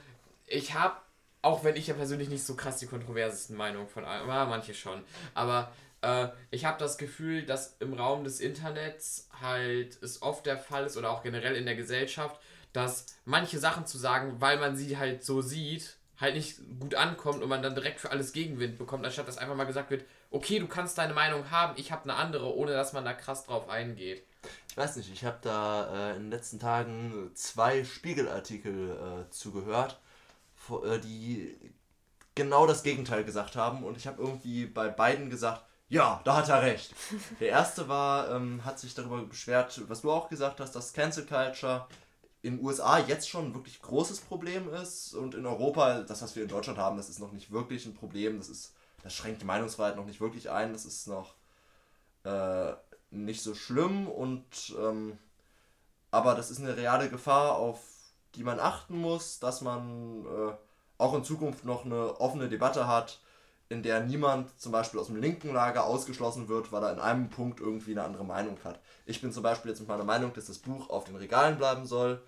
ich habe, auch wenn ich ja persönlich nicht so krass die kontroversesten Meinungen von allem, ja, manche schon, aber äh, ich habe das Gefühl, dass im Raum des Internets halt es oft der Fall ist oder auch generell in der Gesellschaft, dass manche Sachen zu sagen, weil man sie halt so sieht, halt nicht gut ankommt und man dann direkt für alles Gegenwind bekommt, anstatt dass einfach mal gesagt wird, okay, du kannst deine Meinung haben, ich habe eine andere, ohne dass man da krass drauf eingeht. Ich weiß nicht, ich habe da äh, in den letzten Tagen zwei Spiegelartikel äh, zugehört, äh, die genau das Gegenteil gesagt haben und ich habe irgendwie bei beiden gesagt, ja, da hat er recht. (laughs) Der erste war, ähm, hat sich darüber beschwert, was du auch gesagt hast, dass Cancel Culture in den USA jetzt schon ein wirklich großes Problem ist und in Europa, das, was wir in Deutschland haben, das ist noch nicht wirklich ein Problem. Das ist, das schränkt die Meinungsfreiheit noch nicht wirklich ein. Das ist noch äh, nicht so schlimm und ähm, aber das ist eine reale Gefahr, auf die man achten muss, dass man äh, auch in Zukunft noch eine offene Debatte hat, in der niemand zum Beispiel aus dem linken Lager ausgeschlossen wird, weil er in einem Punkt irgendwie eine andere Meinung hat. Ich bin zum Beispiel jetzt mit meiner Meinung, dass das Buch auf den Regalen bleiben soll.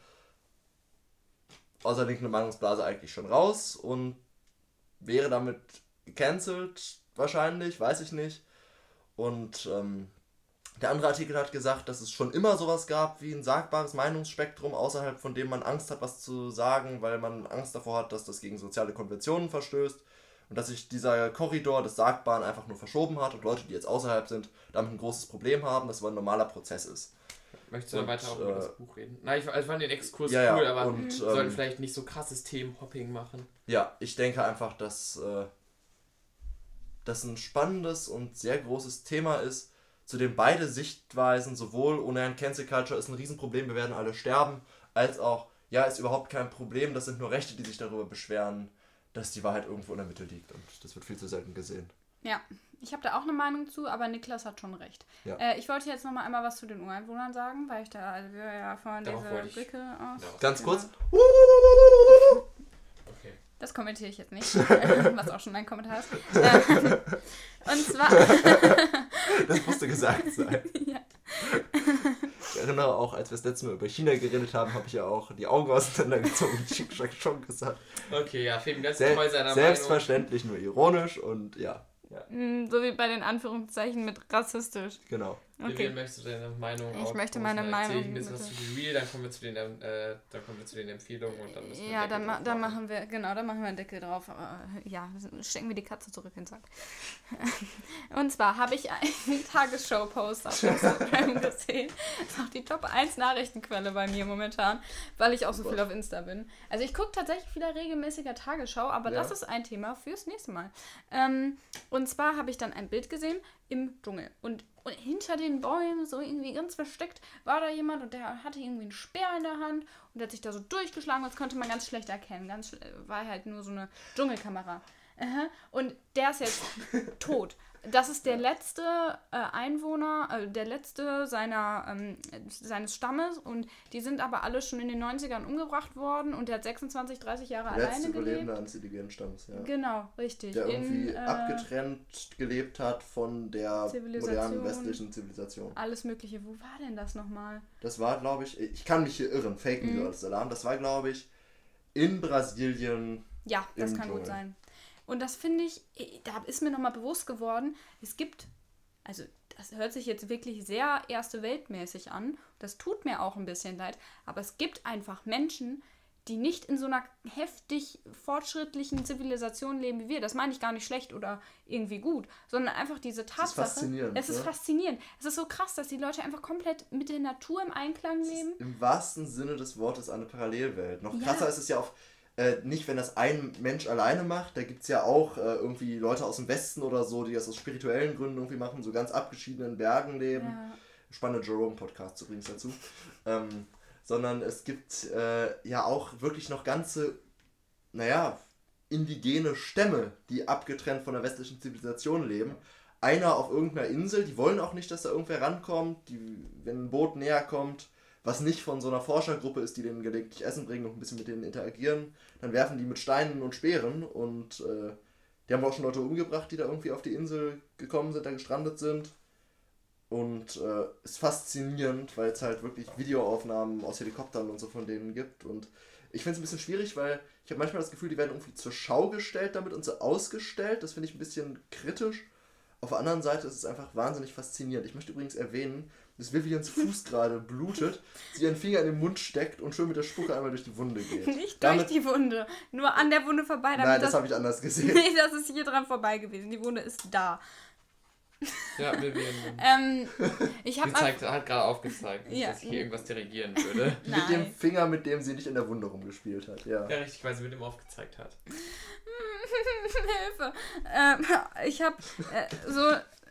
Aus der linken Meinungsblase eigentlich schon raus und wäre damit gecancelt, wahrscheinlich, weiß ich nicht. Und ähm, der andere Artikel hat gesagt, dass es schon immer sowas gab wie ein sagbares Meinungsspektrum, außerhalb von dem man Angst hat, was zu sagen, weil man Angst davor hat, dass das gegen soziale Konventionen verstößt. Und dass sich dieser Korridor des Sagbaren einfach nur verschoben hat und Leute, die jetzt außerhalb sind, damit ein großes Problem haben, das aber ein normaler Prozess ist. Möchtest du dann Und, weiter auch über äh, das Buch reden? Nein, ich, ich fand den Exkurs Ja, cool, aber und, wir sollten ähm, vielleicht nicht so krasses Themenhopping machen. Ja, ich denke einfach, dass äh, das ein spannendes und sehr großes Thema ist, zu dem beide Sichtweisen, sowohl ohne ein Cancel Culture ist ein Riesenproblem, wir werden alle sterben, als auch, ja, ist überhaupt kein Problem, das sind nur Rechte, die sich darüber beschweren, dass die Wahrheit irgendwo in der Mitte liegt. Und das wird viel zu selten gesehen. Ja, ich habe da auch eine Meinung zu, aber Niklas hat schon recht. Ja. Äh, ich wollte jetzt noch mal einmal was zu den Ureinwohnern sagen, weil ich da, also wir ja vorhin Darauf diese Blicke aus. Ganz Genau. kurz. Das kommentiere ich jetzt nicht, (laughs) was auch schon ein Kommentar ist. Ähm, und zwar, (laughs) Das musste gesagt sein. (laughs) Ja. Ich erinnere auch, als wir das letzte Mal über China geredet haben, habe ich ja auch die Augen auseinandergezogen, Chick Shack schon gesagt. Okay, ja, Feben ganz Sel treu seiner selbstverständlich nur ironisch und ja, mh, so wie bei den Anführungszeichen mit rassistisch. genau. Meinung. Okay. Vivian, möchtest du deine Meinung Ich auch möchte meine Dann erzähl ich Meinung ein bisschen was zu Real, dann kommen wir zu den, äh, dann kommen wir zu den Empfehlungen und dann müssen wir Ja, dann, ma dann machen wir, genau, dann machen wir einen Deckel drauf. Aber, äh, ja, stecken wir die Katze zurück in den Sack. (laughs) Und zwar habe ich einen (laughs) Tagesschau-Post auf Instagram (laughs) gesehen. Das ist auch die Top 1 Nachrichtenquelle bei mir momentan, weil ich auch so viel auf Insta bin. Also ich gucke tatsächlich wieder regelmäßiger Tagesschau, aber Ja. das ist ein Thema fürs nächste Mal. Ähm, und zwar habe ich dann ein Bild gesehen im Dschungel. Und, und hinter den Bäumen, so irgendwie ganz versteckt, war da jemand und der hatte irgendwie einen Speer in der Hand und der hat sich da so durchgeschlagen und das konnte man ganz schlecht erkennen. Ganz schl- war halt nur so eine Dschungelkamera. Und der ist jetzt (laughs) tot. Das ist der letzte äh, Einwohner, äh, der letzte seiner, ähm, seines Stammes und die sind aber alle schon in den 90ern umgebracht worden und der hat 26, 30 Jahre Der letzte alleine gelebt. Überlebende eines indigenen Stamms, ja. Genau, richtig. Der irgendwie In, äh, abgetrennt gelebt hat von der modernen westlichen Zivilisation. alles Mögliche. Wo war denn das nochmal? Das war, glaube ich, ich kann mich hier irren, Fake Mhm. News als Alarm, das war, glaube ich, in Brasilien. Ja, das kann gut Dschungel. sein. Und das finde ich, da ist mir nochmal bewusst geworden, es gibt, also das hört sich jetzt wirklich sehr erste Weltmäßig an, das tut mir auch ein bisschen leid, aber es gibt einfach Menschen, die nicht in so einer heftig fortschrittlichen Zivilisation leben wie wir. Das meine ich gar nicht schlecht oder irgendwie gut, sondern einfach diese Tatsache. faszinierend, Es ist ne? faszinierend. Es ist so krass, dass die Leute einfach komplett mit der Natur im Einklang leben. Im wahrsten Sinne des Wortes eine Parallelwelt. Noch Ja. krasser ist es ja auf. Äh, nicht, wenn das ein Mensch alleine macht, da gibt es ja auch äh, irgendwie Leute aus dem Westen oder so, die das aus spirituellen Gründen irgendwie machen, so ganz abgeschiedenen Bergen leben. Ja. Spannende Jerome Podcasts übrigens dazu. Ähm, sondern es gibt äh, ja auch wirklich noch ganze, naja, indigene Stämme, die abgetrennt von der westlichen Zivilisation leben. Einer auf irgendeiner Insel, die wollen auch nicht, dass da irgendwer rankommt. Die, wenn ein Boot näher kommt, was nicht von so einer Forschergruppe ist, die denen gelegentlich Essen bringen und ein bisschen mit denen interagieren, dann werfen die mit Steinen und Speeren und äh, die haben auch schon Leute umgebracht, die da irgendwie auf die Insel gekommen sind, da gestrandet sind. Und äh, ist faszinierend, weil es halt wirklich Videoaufnahmen aus Helikoptern und so von denen gibt. Und ich finde es ein bisschen schwierig, weil ich habe manchmal das Gefühl, die werden irgendwie zur Schau gestellt damit und so ausgestellt. Das finde ich ein bisschen kritisch. Auf der anderen Seite ist es einfach wahnsinnig faszinierend. Ich möchte übrigens erwähnen, dass Vivians Fuß gerade blutet, sie ihren Finger in den Mund steckt und schön mit der Spucke einmal durch die Wunde geht. Nicht Damit- durch die Wunde, nur an der Wunde vorbei. damit Nein, das habe ich anders gesehen. (laughs) Nee, das ist hier dran vorbei gewesen. Die Wunde ist da. Ja, Vivian. (laughs) Ähm, ich habe hat gerade aufgezeigt, nicht, Ja. dass ich hier irgendwas dirigieren würde. (laughs) Mit dem Nein. Finger, mit dem sie nicht in der Wunde rumgespielt hat. Ja. Ja, richtig, weil sie mit dem aufgezeigt hat. Hilfe. Ähm, ich habe äh, so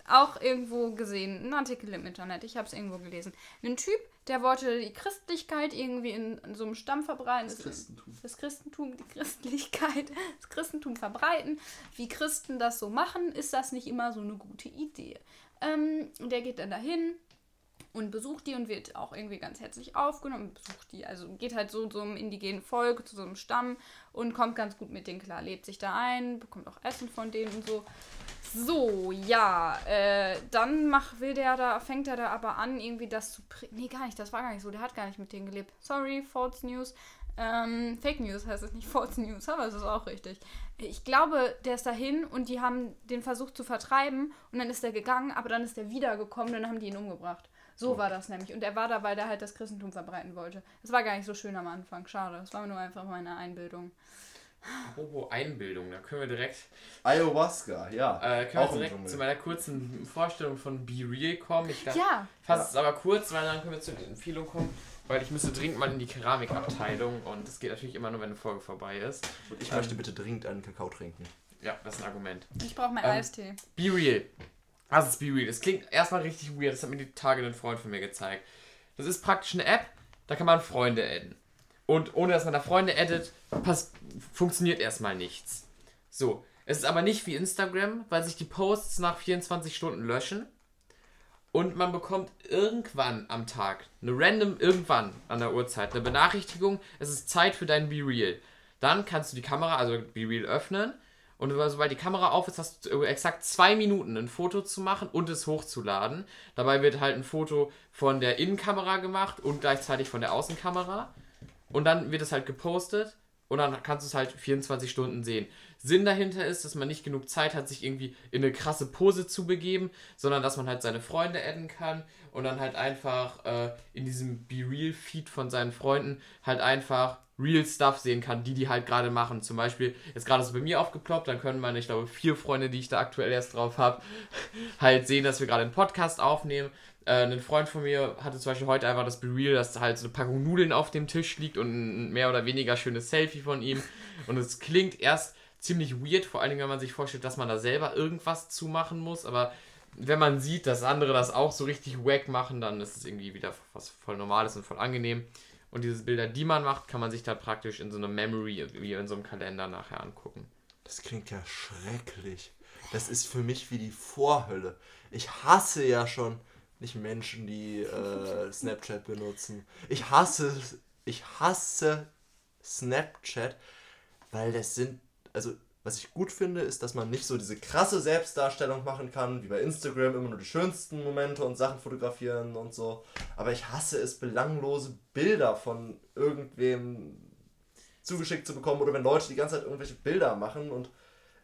auch irgendwo gesehen, einen Artikel im Internet, ich habe es irgendwo gelesen. Ein Typ, der wollte die Christlichkeit irgendwie in, in so einem Stamm verbreiten. Das Christentum. Das Christentum, die Christlichkeit, (laughs) das Christentum verbreiten. Wie Christen das so machen, ist das nicht immer so eine gute Idee. Ähm, der geht dann dahin und besucht die und wird auch irgendwie ganz herzlich aufgenommen. Besucht die, also geht halt so zu einem indigenen Volk, zu so einem Stamm und kommt ganz gut mit denen klar, lebt sich da ein, bekommt auch Essen von denen und so. So, ja, äh, dann mach, will der da, fängt er da aber an, irgendwie das zu. Nee, gar nicht, das war gar nicht so. Der hat gar nicht mit denen gelebt. Sorry, False News. Ähm, Fake News heißt es nicht False News, aber es ist auch richtig. Ich glaube, der ist dahin und die haben den versucht zu vertreiben und dann ist er gegangen, aber dann ist er wiedergekommen und dann haben die ihn umgebracht. So war das nämlich. Und er war da, weil er halt das Christentum verbreiten wollte. Das war gar nicht so schön am Anfang. Schade. Das war nur einfach meine Einbildung. Apropos Einbildung, da können wir direkt, Ayahuasca, ja. äh, können Auch wir im direkt zu meiner kurzen Vorstellung von Be Real kommen. Ich dachte, Ja, fasse es aber kurz, weil dann können wir zu den Empfehlungen kommen. Weil ich müsste dringend mal in die Keramikabteilung und das geht natürlich immer nur, wenn eine Folge vorbei ist. Und ich möchte bitte dringend einen Kakao trinken. Ja, das ist ein Argument. ich brauche mehr Ähm, Eistee. Be Real. Was ist Be Real? Das klingt erstmal richtig weird. Das hat mir die Tage ein Freund von mir gezeigt. Das ist praktisch eine App, da kann man Freunde adden. Und ohne dass man da Freunde addet, pass funktioniert erstmal nichts. So. Es ist aber nicht wie Instagram, weil sich die Posts nach 24 Stunden löschen. Und man bekommt irgendwann am Tag, eine random irgendwann an der Uhrzeit, eine Benachrichtigung, es ist Zeit für dein Be Real. Dann kannst du die Kamera, also Be Real öffnen und sobald die Kamera auf ist, hast du exakt zwei Minuten ein Foto zu machen und es hochzuladen. Dabei wird halt ein Foto von der Innenkamera gemacht und gleichzeitig von der Außenkamera. Und dann wird es halt gepostet und dann kannst du es halt 24 Stunden sehen. Sinn dahinter ist, dass man nicht genug Zeit hat, sich irgendwie in eine krasse Pose zu begeben, sondern dass man halt seine Freunde adden kann und dann halt einfach äh, in diesem Be Real Feed von seinen Freunden halt einfach Real Stuff sehen kann, die die halt gerade machen. Zum Beispiel, jetzt gerade ist es bei mir aufgeploppt, dann können meine, ich glaube, vier Freunde, die ich da aktuell erst drauf habe, (laughs) halt sehen, dass wir gerade einen Podcast aufnehmen. Äh, ein Freund von mir hatte zum Beispiel heute einfach das Be Real, dass da halt so eine Packung Nudeln auf dem Tisch liegt und ein mehr oder weniger schönes Selfie von ihm. Und es klingt erst ziemlich weird, vor allen Dingen, wenn man sich vorstellt, dass man da selber irgendwas zu machen muss. Aber wenn man sieht, dass andere das auch so richtig wack machen, dann ist es irgendwie wieder was voll Normales und voll angenehm. Und diese Bilder, die man macht, kann man sich dann praktisch in so einer Memory, wie in so einem Kalender nachher angucken. Das klingt ja schrecklich. Das ist für mich wie die Vorhölle. Ich hasse ja schon nicht Menschen, die äh, Snapchat benutzen. Ich hasse, ich hasse Snapchat, weil das sind, also was ich gut finde, ist, dass man nicht so diese krasse Selbstdarstellung machen kann, wie bei Instagram immer nur die schönsten Momente und Sachen fotografieren und so. Aber ich hasse es, belanglose Bilder von irgendwem zugeschickt zu bekommen oder wenn Leute die ganze Zeit irgendwelche Bilder machen und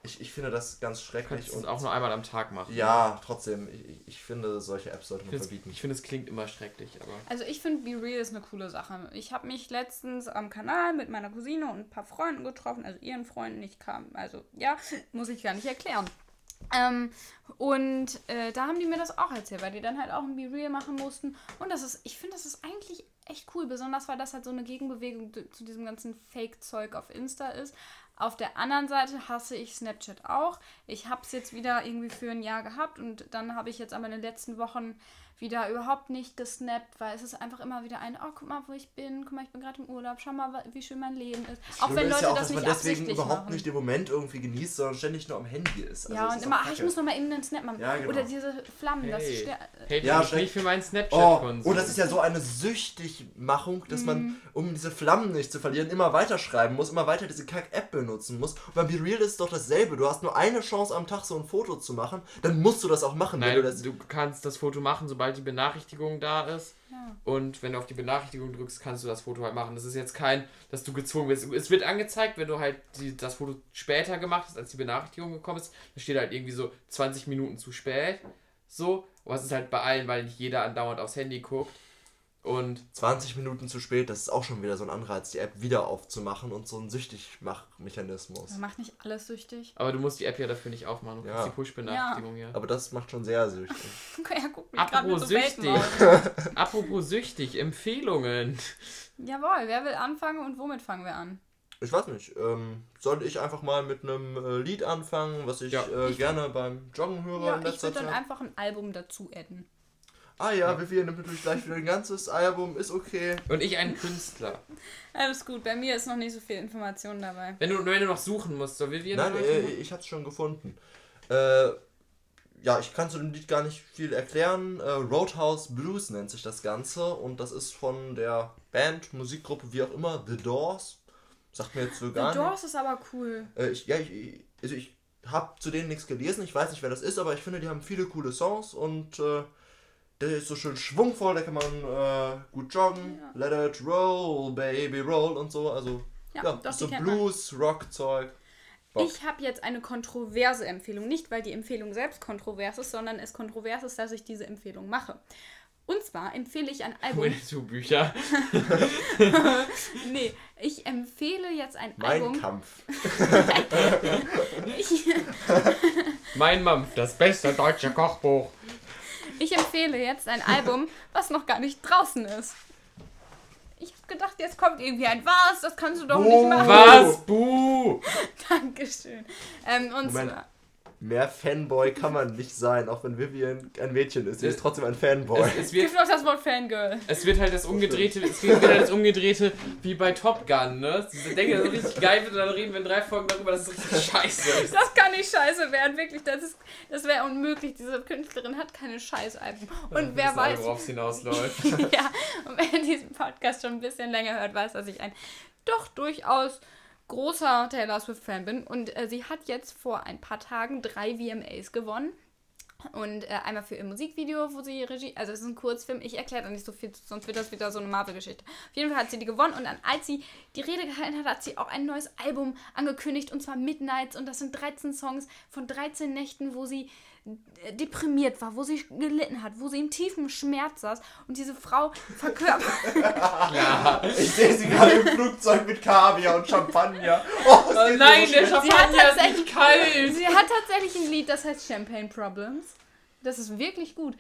ich, ich finde das ganz schrecklich und auch nur einmal am Tag machen. ja, trotzdem, ich, ich finde solche Apps sollte Ich man finde, verbieten. ich finde, es klingt immer schrecklich, aber. Also ich finde Be Real ist eine coole Sache. Ich habe mich letztens am Kanal mit meiner Cousine und ein paar Freunden getroffen, also ihren Freunden, ich kam, also ja, muss ich gar nicht erklären. Ähm, und äh, da haben die mir das auch erzählt, weil die dann halt auch ein Be Real machen mussten. Und das ist, ich finde, das ist eigentlich echt cool, besonders weil das halt so eine Gegenbewegung zu diesem ganzen Fake-Zeug auf Insta ist. Auf der anderen Seite hasse ich Snapchat auch. Ich habe es jetzt wieder irgendwie für ein Jahr gehabt und dann habe ich jetzt aber in den letzten Wochen wieder überhaupt nicht gesnappt, weil es ist einfach immer wieder ein, oh, guck mal, wo ich bin, guck mal, ich bin gerade im Urlaub, schau mal, wie schön mein Leben ist. auch Schlimme wenn ist Leute ja auch, das dass man nicht deswegen absichtlich überhaupt machen. nicht den Moment irgendwie genießt, sondern ständig nur am Handy ist. Also ja, das und ist immer, auch ach, ich muss noch mal eben einen Snap machen. Ja, genau. Oder diese Flammen, das Hey. stär- Hey, Ja, schreck- nicht für meinen Oh, Snapchat-Konsum. oh, das ist ja so eine Süchtigmachung, dass Mhm. man, um diese Flammen nicht zu verlieren, immer weiter schreiben muss, immer weiter diese Kack-App benutzen muss. Und bei Be Real ist es doch dasselbe. Du hast nur eine Chance am Tag, so ein Foto zu machen, dann musst du das auch machen. Nein, wenn du das du kannst das Foto machen, sobald die Benachrichtigung da ist. Ja. Und wenn du auf die Benachrichtigung drückst, kannst du das Foto halt machen. Das ist jetzt kein, dass du gezwungen wirst. Es wird angezeigt, wenn du halt die, das Foto später gemacht hast, als die Benachrichtigung gekommen ist. Da steht halt irgendwie so 20 Minuten zu spät. So. Aber es ist halt bei allen, weil nicht jeder andauernd aufs Handy guckt. Und 20 Minuten zu spät, das ist auch schon wieder so ein Anreiz, die App wieder aufzumachen und so ein Süchtigmachmechanismus. Man macht nicht alles süchtig. aber du musst die App ja dafür nicht aufmachen. Du Ja. die Push-Benachrichtigung hier. Aber das macht schon sehr süchtig. (laughs) Ja, guck mich gerade mit Apropos so süchtig. (laughs) Apropos süchtig, Empfehlungen. Jawohl, wer will anfangen und womit fangen wir an? Ich weiß nicht, ähm, soll ich einfach mal mit einem äh, Lied anfangen, was ich, Ja. äh, gerne beim Joggen höre Ja, in ich letzter würde dann einfach ein Album dazu adden. Ah ja, Vivian nimmt natürlich gleich wieder ein ganzes Album, ist okay. Und ich ein Künstler. Alles gut, bei mir ist noch nicht so viel Information dabei. Wenn du, wenn du noch suchen musst, so wir Nein, äh, ich hab's schon gefunden. Äh, ja, ich kann zu dem Lied gar nicht viel erklären. Äh, Roadhouse Blues nennt sich das Ganze und das ist von der Band, Musikgruppe, wie auch immer, The Doors. Sagt mir jetzt so gar The nicht. Doors ist aber cool. Äh, ich, ja, ich, ich- also ich habe zu denen nichts gelesen, ich weiß nicht, wer das ist, aber ich finde, die haben viele coole Songs und äh, der ist so schön schwungvoll, da kann man äh, gut joggen. Ja. Let it roll, baby roll und so. Also, Ja, ja, doch, so. Blues, Rock-Zeug. Ich habe jetzt eine kontroverse Empfehlung. Nicht, weil die Empfehlung selbst kontrovers ist, sondern es kontrovers ist, dass ich diese Empfehlung mache. Und zwar empfehle ich ein Album. Winnetou-Bücher. (laughs) nee, ich empfehle jetzt ein Mein Album. Kampf. (laughs) Ich, (laughs) Mein Mampf, das beste deutsche Kochbuch. Ich empfehle jetzt ein Album, was noch gar nicht draußen ist. Ich habe gedacht, jetzt kommt irgendwie ein Was, das kannst du doch nicht Oh. machen. Was? Buh! (laughs) Dankeschön. Ähm, und Moment. zwar, Mehr Fanboy kann man nicht sein, auch wenn Vivian ein Mädchen ist. Sie Es- ist trotzdem ein Fanboy. Es, es, wird, gibt noch das Wort Fangirl. es wird halt das umgedrehte, es wird halt das umgedrehte wie bei Top Gun, ne? Diese Denke, das ist richtig geil wird und dann reden wir in drei Folgen darüber, dass es richtig scheiße ist. Das kann nicht scheiße werden, wirklich. Das, ist- das wäre unmöglich. Diese Künstlerin hat keine Scheißalben. Und wer Wissen alle, weiß, worauf es hinausläuft. (laughs) ja, und wer diesen Podcast schon ein bisschen länger hört, weiß, dass ich ein doch durchaus großer Taylor Swift-Fan bin. Und äh, sie hat jetzt vor ein paar Tagen drei VMAs gewonnen. Und äh, einmal für ihr Musikvideo, wo sie Regie, also es ist ein Kurzfilm, ich erkläre da nicht so viel, sonst wird das wieder so eine Marvel-Geschichte. Auf jeden Fall hat sie die gewonnen und dann, als sie die Rede gehalten hat, hat sie auch ein neues Album angekündigt und zwar Midnights und das sind 13 Songs von 13 Nächten, wo sie deprimiert war, wo sie gelitten hat, wo sie in tiefem Schmerz saß und diese Frau verkörpert. (laughs) Ja. Ich sehe sie gerade im Flugzeug mit Kaviar und Champagner. Oh, Oh nein, so der schlecht. Sie hat Champagner ist tatsächlich- nicht kalt. sie hat tatsächlich ein Lied, das heißt Champagne Problems. Das ist wirklich gut.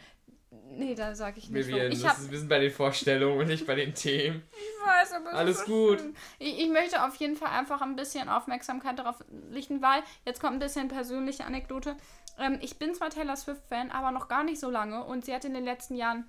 Nee, da sage ich nicht. Vivian. Ich, hab, ist, wir sind bei den Vorstellungen und nicht bei den Themen. (laughs) ich weiß, aber es Alles ist so gut. Ich, ich möchte auf jeden Fall einfach ein bisschen Aufmerksamkeit darauf richten, weil jetzt kommt ein bisschen persönliche Anekdote. Ähm, ich bin zwar Taylor Swift-Fan, aber noch gar nicht so lange und sie hat in den letzten Jahren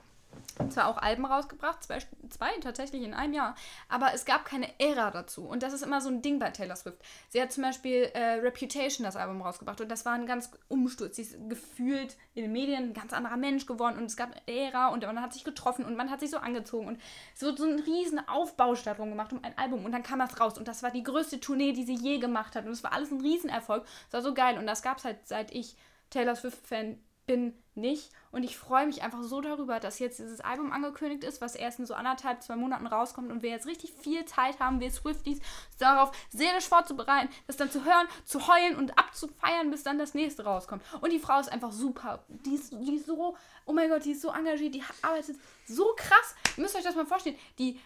zwar auch Alben rausgebracht, zwei, zwei tatsächlich in einem Jahr, aber es gab keine Ära dazu. Und das ist immer so ein Ding bei Taylor Swift. Sie hat zum Beispiel äh, Reputation das Album rausgebracht und das war ein ganz Umsturz. Sie ist gefühlt in den Medien ein ganz anderer Mensch geworden und es gab eine Ära und man hat sich getroffen und man hat sich so angezogen und so, so einen riesen Aufbaustadt drum gemacht um ein Album und dann kam das raus und das war die größte Tournee, die sie je gemacht hat und es war alles ein Riesenerfolg. Es war so geil und das gab es halt seit ich Taylor Swift-Fan bin nicht. Und ich freue mich einfach so darüber, dass jetzt dieses Album angekündigt ist, was erst in so anderthalb, zwei Monaten rauskommt und wir jetzt richtig viel Zeit haben, wir Swifties, darauf seelisch vorzubereiten, das dann zu hören, zu heulen und abzufeiern, bis dann das nächste rauskommt. Und die Frau ist einfach super. Die ist, die ist so, oh mein Gott, die ist so engagiert, die arbeitet so krass. Ihr müsst euch das mal vorstellen. Die,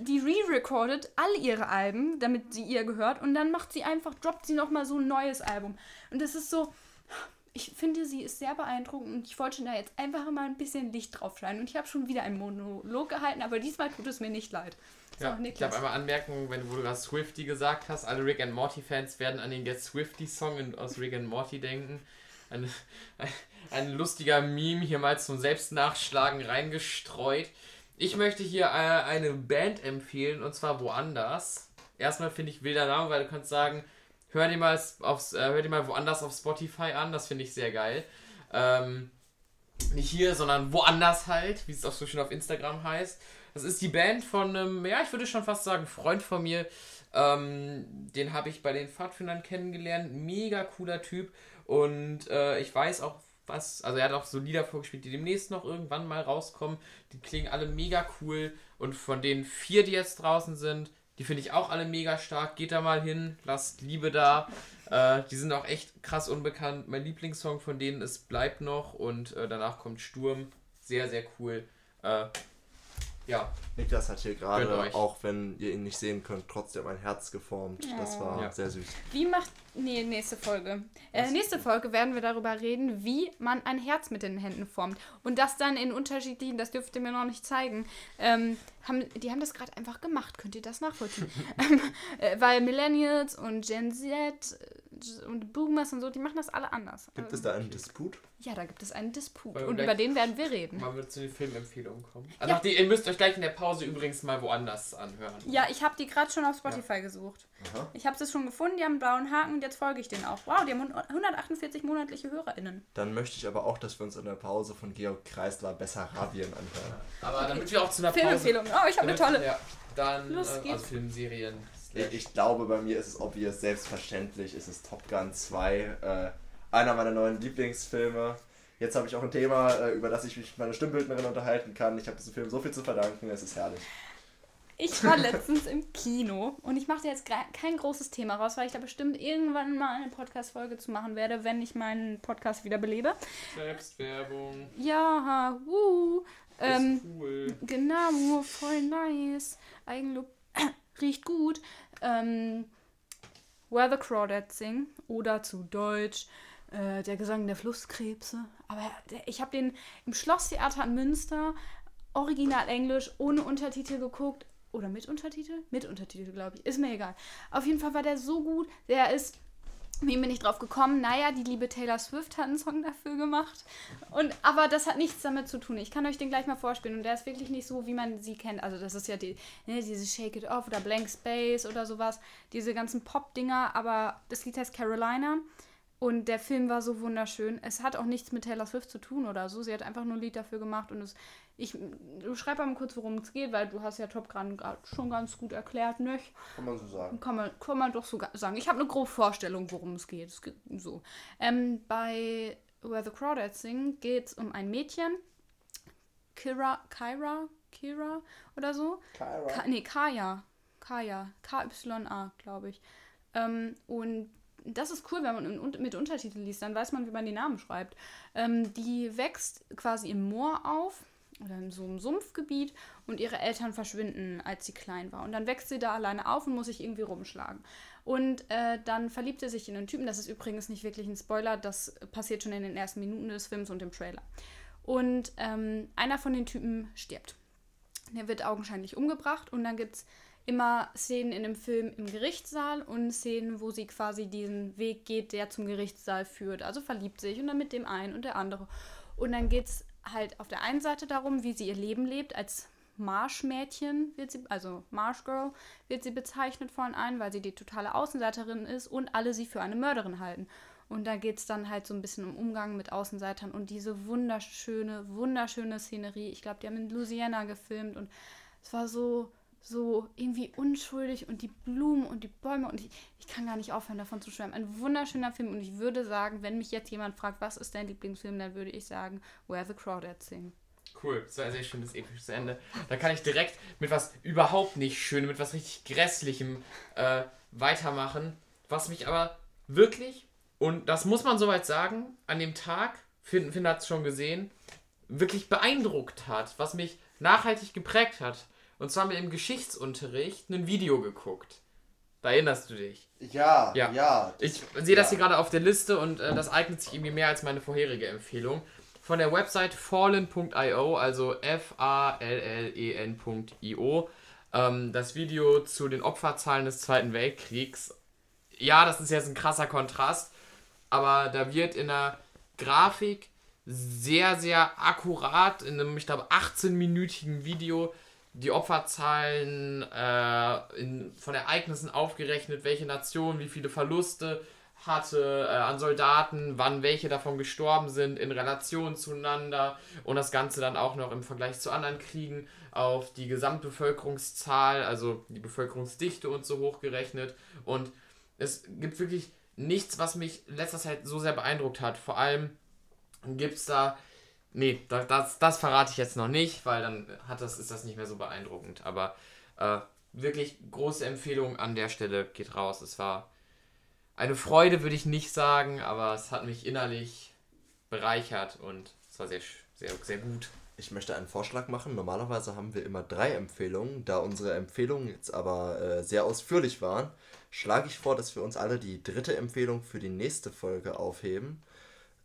die re-recordet all ihre Alben, damit sie ihr gehört und dann macht sie einfach, droppt sie nochmal so ein neues Album. Und das ist so, ich finde, sie ist sehr beeindruckend und ich wollte da jetzt einfach mal ein bisschen Licht drauf scheinen. Und ich habe schon wieder einen Monolog gehalten, aber diesmal tut es mir nicht leid. So, Ja, ich darf einmal anmerken, wenn du, wo du gerade Swifty gesagt hast, alle Rick and Morty Fans werden an den Get Swifty Song in, aus Rick and Morty denken. Ein, ein, (laughs) ein lustiger Meme hier mal zum Selbstnachschlagen reingestreut. Ich möchte hier äh, eine Band empfehlen und zwar woanders. Erstmal finde ich wilder Name, weil du kannst sagen, hör dir mal aufs, äh, hör dir mal woanders auf Spotify an, das finde ich sehr geil. Ähm, nicht hier, sondern woanders halt, wie es auch so schön auf Instagram heißt. Das ist die Band von einem, ja, ich würde schon fast sagen, Freund von mir. Ähm, den habe ich bei den Pfadfindern kennengelernt. Mega cooler Typ. Und äh, ich weiß auch, was, also er hat auch so Lieder vorgespielt, die demnächst noch irgendwann mal rauskommen. Die klingen alle mega cool. Und von den vier, die jetzt draußen sind, die finde ich auch alle mega stark. Geht da mal hin, lasst Liebe da. Äh, die sind auch echt krass unbekannt. Mein Lieblingssong von denen ist Bleib noch und äh, danach kommt Sturm. Sehr, sehr cool. Äh, Ja. Niklas hat hier gerade, auch wenn ihr ihn nicht sehen könnt, trotzdem ein Herz geformt. Das war Ja. sehr süß. Wie macht. Nee, nächste Folge. Äh, nächste Folge werden wir darüber reden, wie man ein Herz mit den Händen formt. Und das dann in unterschiedlichen, das dürft ihr mir noch nicht zeigen. Ähm, haben, die haben das gerade einfach gemacht. Könnt ihr das nachvollziehen? (laughs) ähm, äh, weil Millennials und Gen Z äh, und Boomers und so, die machen das alle anders. Gibt es da einen Disput? Ja, da gibt es einen Disput. Und über den werden wir reden. Mal wird zu den Filmempfehlungen kommen. Also nach die, ihr müsst euch gleich in der Pause übrigens mal woanders anhören. Ja, ich habe die gerade schon auf Spotify gesucht. Aha. Ich habe sie schon gefunden, die haben einen blauen Haken und jetzt folge ich denen auch. Wow, die haben 148 monatliche HörerInnen. Dann möchte ich aber auch, dass wir uns in der Pause von Georg Kreisler Bessarabien anhören. Aber damit wir auch zu einer Pause... Filmempfehlung. Oh, ich habe eine tolle. Ja, dann Los äh, geht's. also Filmserien. Ich, ich glaube, bei mir ist es obvious, selbstverständlich ist es Top Gun 2. Äh, einer meiner neuen Lieblingsfilme. Jetzt habe ich auch ein Thema, äh, über das ich mich mit meiner Stimmbildnerin unterhalten kann. Ich habe diesem Film so viel zu verdanken, es ist herrlich. Ich war letztens im Kino und ich mache jetzt kein großes Thema raus, weil ich da bestimmt irgendwann mal eine Podcast-Folge zu machen werde, wenn ich meinen Podcast wieder belebe. Selbstwerbung. Ja, wuh. Ähm, cool. Genau, voll nice. Eigenlob (coughs) riecht gut. Ähm, Where the Crawdads Sing oder zu Deutsch äh, Der Gesang der Flusskrebse. Aber ich habe den im Schlosstheater in Münster original Englisch ohne Untertitel geguckt. Oder mit Untertitel? Mit Untertitel, glaube ich. Ist mir egal. Auf jeden Fall war der so gut. Der ist wie bin ich drauf gekommen? Naja, die liebe Taylor Swift hat einen Song dafür gemacht. Und, aber das hat nichts damit zu tun. Ich kann euch den gleich mal vorspielen. Und der ist wirklich nicht so, wie man sie kennt. Also das ist ja die, ne, diese Shake It Off oder Blank Space oder sowas. Diese ganzen Pop-Dinger. Aber das Lied heißt Carolina. Und der Film war so wunderschön. Es hat auch nichts mit Taylor Swift zu tun oder so. Sie hat einfach nur ein Lied dafür gemacht. Und es, ich, du schreib mal kurz, worum es geht, weil du hast ja Top Gun schon ganz gut erklärt, nicht? Kann man so sagen. Kann man, kann man doch so sagen. Ich habe eine grobe Vorstellung, worum es geht. Es geht so. Ähm, bei Where the Crawdads Sing geht es um ein Mädchen. Kira, Kyra, Kira oder so. Ka nee, Kaya. Kaya. K-Y-A, glaube ich. Ähm, und das ist cool, wenn man mit Untertiteln liest, dann weiß man, wie man die Namen schreibt. Ähm, die wächst quasi im Moor auf oder in so einem Sumpfgebiet und ihre Eltern verschwinden, als sie klein war. Und dann wächst sie da alleine auf und muss sich irgendwie rumschlagen. Und äh, dann verliebt sie sich in einen Typen. Das ist übrigens nicht wirklich ein Spoiler, das passiert schon in den ersten Minuten des Films und im Trailer. Und ähm, einer von den Typen stirbt. Der wird augenscheinlich umgebracht und dann gibt es immer Szenen in dem Film im Gerichtssaal und Szenen, wo sie quasi diesen Weg geht, der zum Gerichtssaal führt. Also verliebt sich und dann mit dem einen und der andere. Und dann geht es halt auf der einen Seite darum, wie sie ihr Leben lebt. Als Marschmädchen wird sie, also Marshgirl wird sie bezeichnet von allen, weil sie die totale Außenseiterin ist und alle sie für eine Mörderin halten. Und da geht es dann halt so ein bisschen um Umgang mit Außenseitern und diese wunderschöne, wunderschöne Szenerie. Ich glaube, die haben in Louisiana gefilmt und es war so, so irgendwie unschuldig und die Blumen und die Bäume und ich, ich kann gar nicht aufhören davon zu schwärmen. Ein wunderschöner Film und ich würde sagen, wenn mich jetzt jemand fragt, was ist dein Lieblingsfilm, dann würde ich sagen, Where the Crawdads Sing. Cool, das war ein sehr schönes, episches Ende. Da kann ich direkt mit was überhaupt nicht Schönem, mit was richtig Grässlichem äh, weitermachen. Was mich aber wirklich, und das muss man soweit sagen, an dem Tag, Finn, Finn hat es schon gesehen, wirklich beeindruckt hat, was mich nachhaltig geprägt hat. Und zwar mit dem Geschichtsunterricht ein Video geguckt. Da erinnerst du dich. Ja, Ja. ja. Ich sehe das ja. hier gerade auf der Liste und äh, das eignet sich irgendwie mehr als meine vorherige Empfehlung. Von der Website fallen.io, also F-A-L-L-E-N.io. Ähm, das Video zu den Opferzahlen des Zweiten Weltkriegs. Ja, das ist jetzt ein krasser Kontrast, aber da wird in der Grafik sehr, sehr akkurat in einem, ich glaube, 18-minütigen Video die Opferzahlen äh, in, von Ereignissen aufgerechnet, welche Nation wie viele Verluste hatte äh, an Soldaten, wann welche davon gestorben sind, in Relation zueinander und das Ganze dann auch noch im Vergleich zu anderen Kriegen auf die Gesamtbevölkerungszahl, also die Bevölkerungsdichte und so hochgerechnet. Und es gibt wirklich nichts, was mich letzter Zeit so sehr beeindruckt hat. Vor allem gibt es da Nee, das, das, das verrate ich jetzt noch nicht, weil dann hat das, ist das nicht mehr so beeindruckend. Aber äh, wirklich große Empfehlung an der Stelle geht raus. Es war eine Freude, würde ich nicht sagen, aber es hat mich innerlich bereichert und es war sehr, Sehr, sehr gut. Ich möchte einen Vorschlag machen. Normalerweise haben wir immer drei Empfehlungen. Da unsere Empfehlungen jetzt aber äh, sehr ausführlich waren, schlage ich vor, dass wir uns alle die dritte Empfehlung für die nächste Folge aufheben.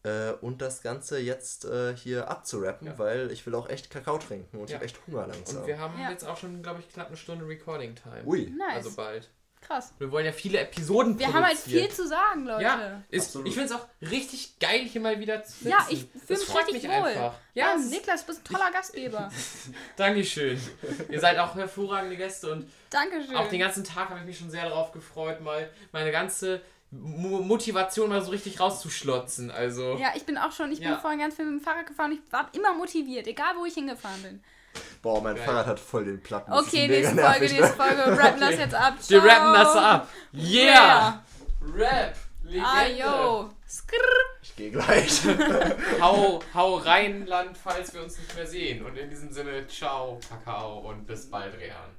Äh, und das Ganze jetzt äh, hier abzurappen, Ja. weil ich will auch echt Kakao trinken und ich Ja. habe echt Hunger langsam. Und wir haben Ja. jetzt auch schon, glaube ich, knapp eine Stunde Recording-Time. Ui. Nice. Also bald. Krass. Wir wollen ja viele Episoden Wir haben halt viel zu sagen, Leute. Ja, ist, ich finde es auch richtig geil, hier mal wieder zu sitzen. Ja, ich fühle Das mich freut richtig mich wohl. einfach. Ja, ist- Niklas, du bist ein toller Gastgeber. (laughs) Dankeschön. Ihr seid auch hervorragende Gäste und Dankeschön. auch den ganzen Tag habe ich mich schon sehr darauf gefreut, mal meine ganze Motivation mal so richtig rauszuschlotzen. Also, ja, ich bin auch schon, ich bin Ja. vorhin ganz viel mit dem Fahrrad gefahren. Ich war immer motiviert, egal wo ich hingefahren bin. Boah, mein Geil. Fahrrad hat voll den Platten. Okay, nächste Folge, nervig, ne? nächste Folge. Wir rappen das jetzt ab. wir rappen das ab. Yeah! Rap! Legende! Ah, yo. Skrrr. Ich gehe gleich. (laughs) Hau, hau rein, Land, falls wir uns nicht mehr sehen. Und in diesem Sinne, ciao, Kakao und bis bald, Rehan.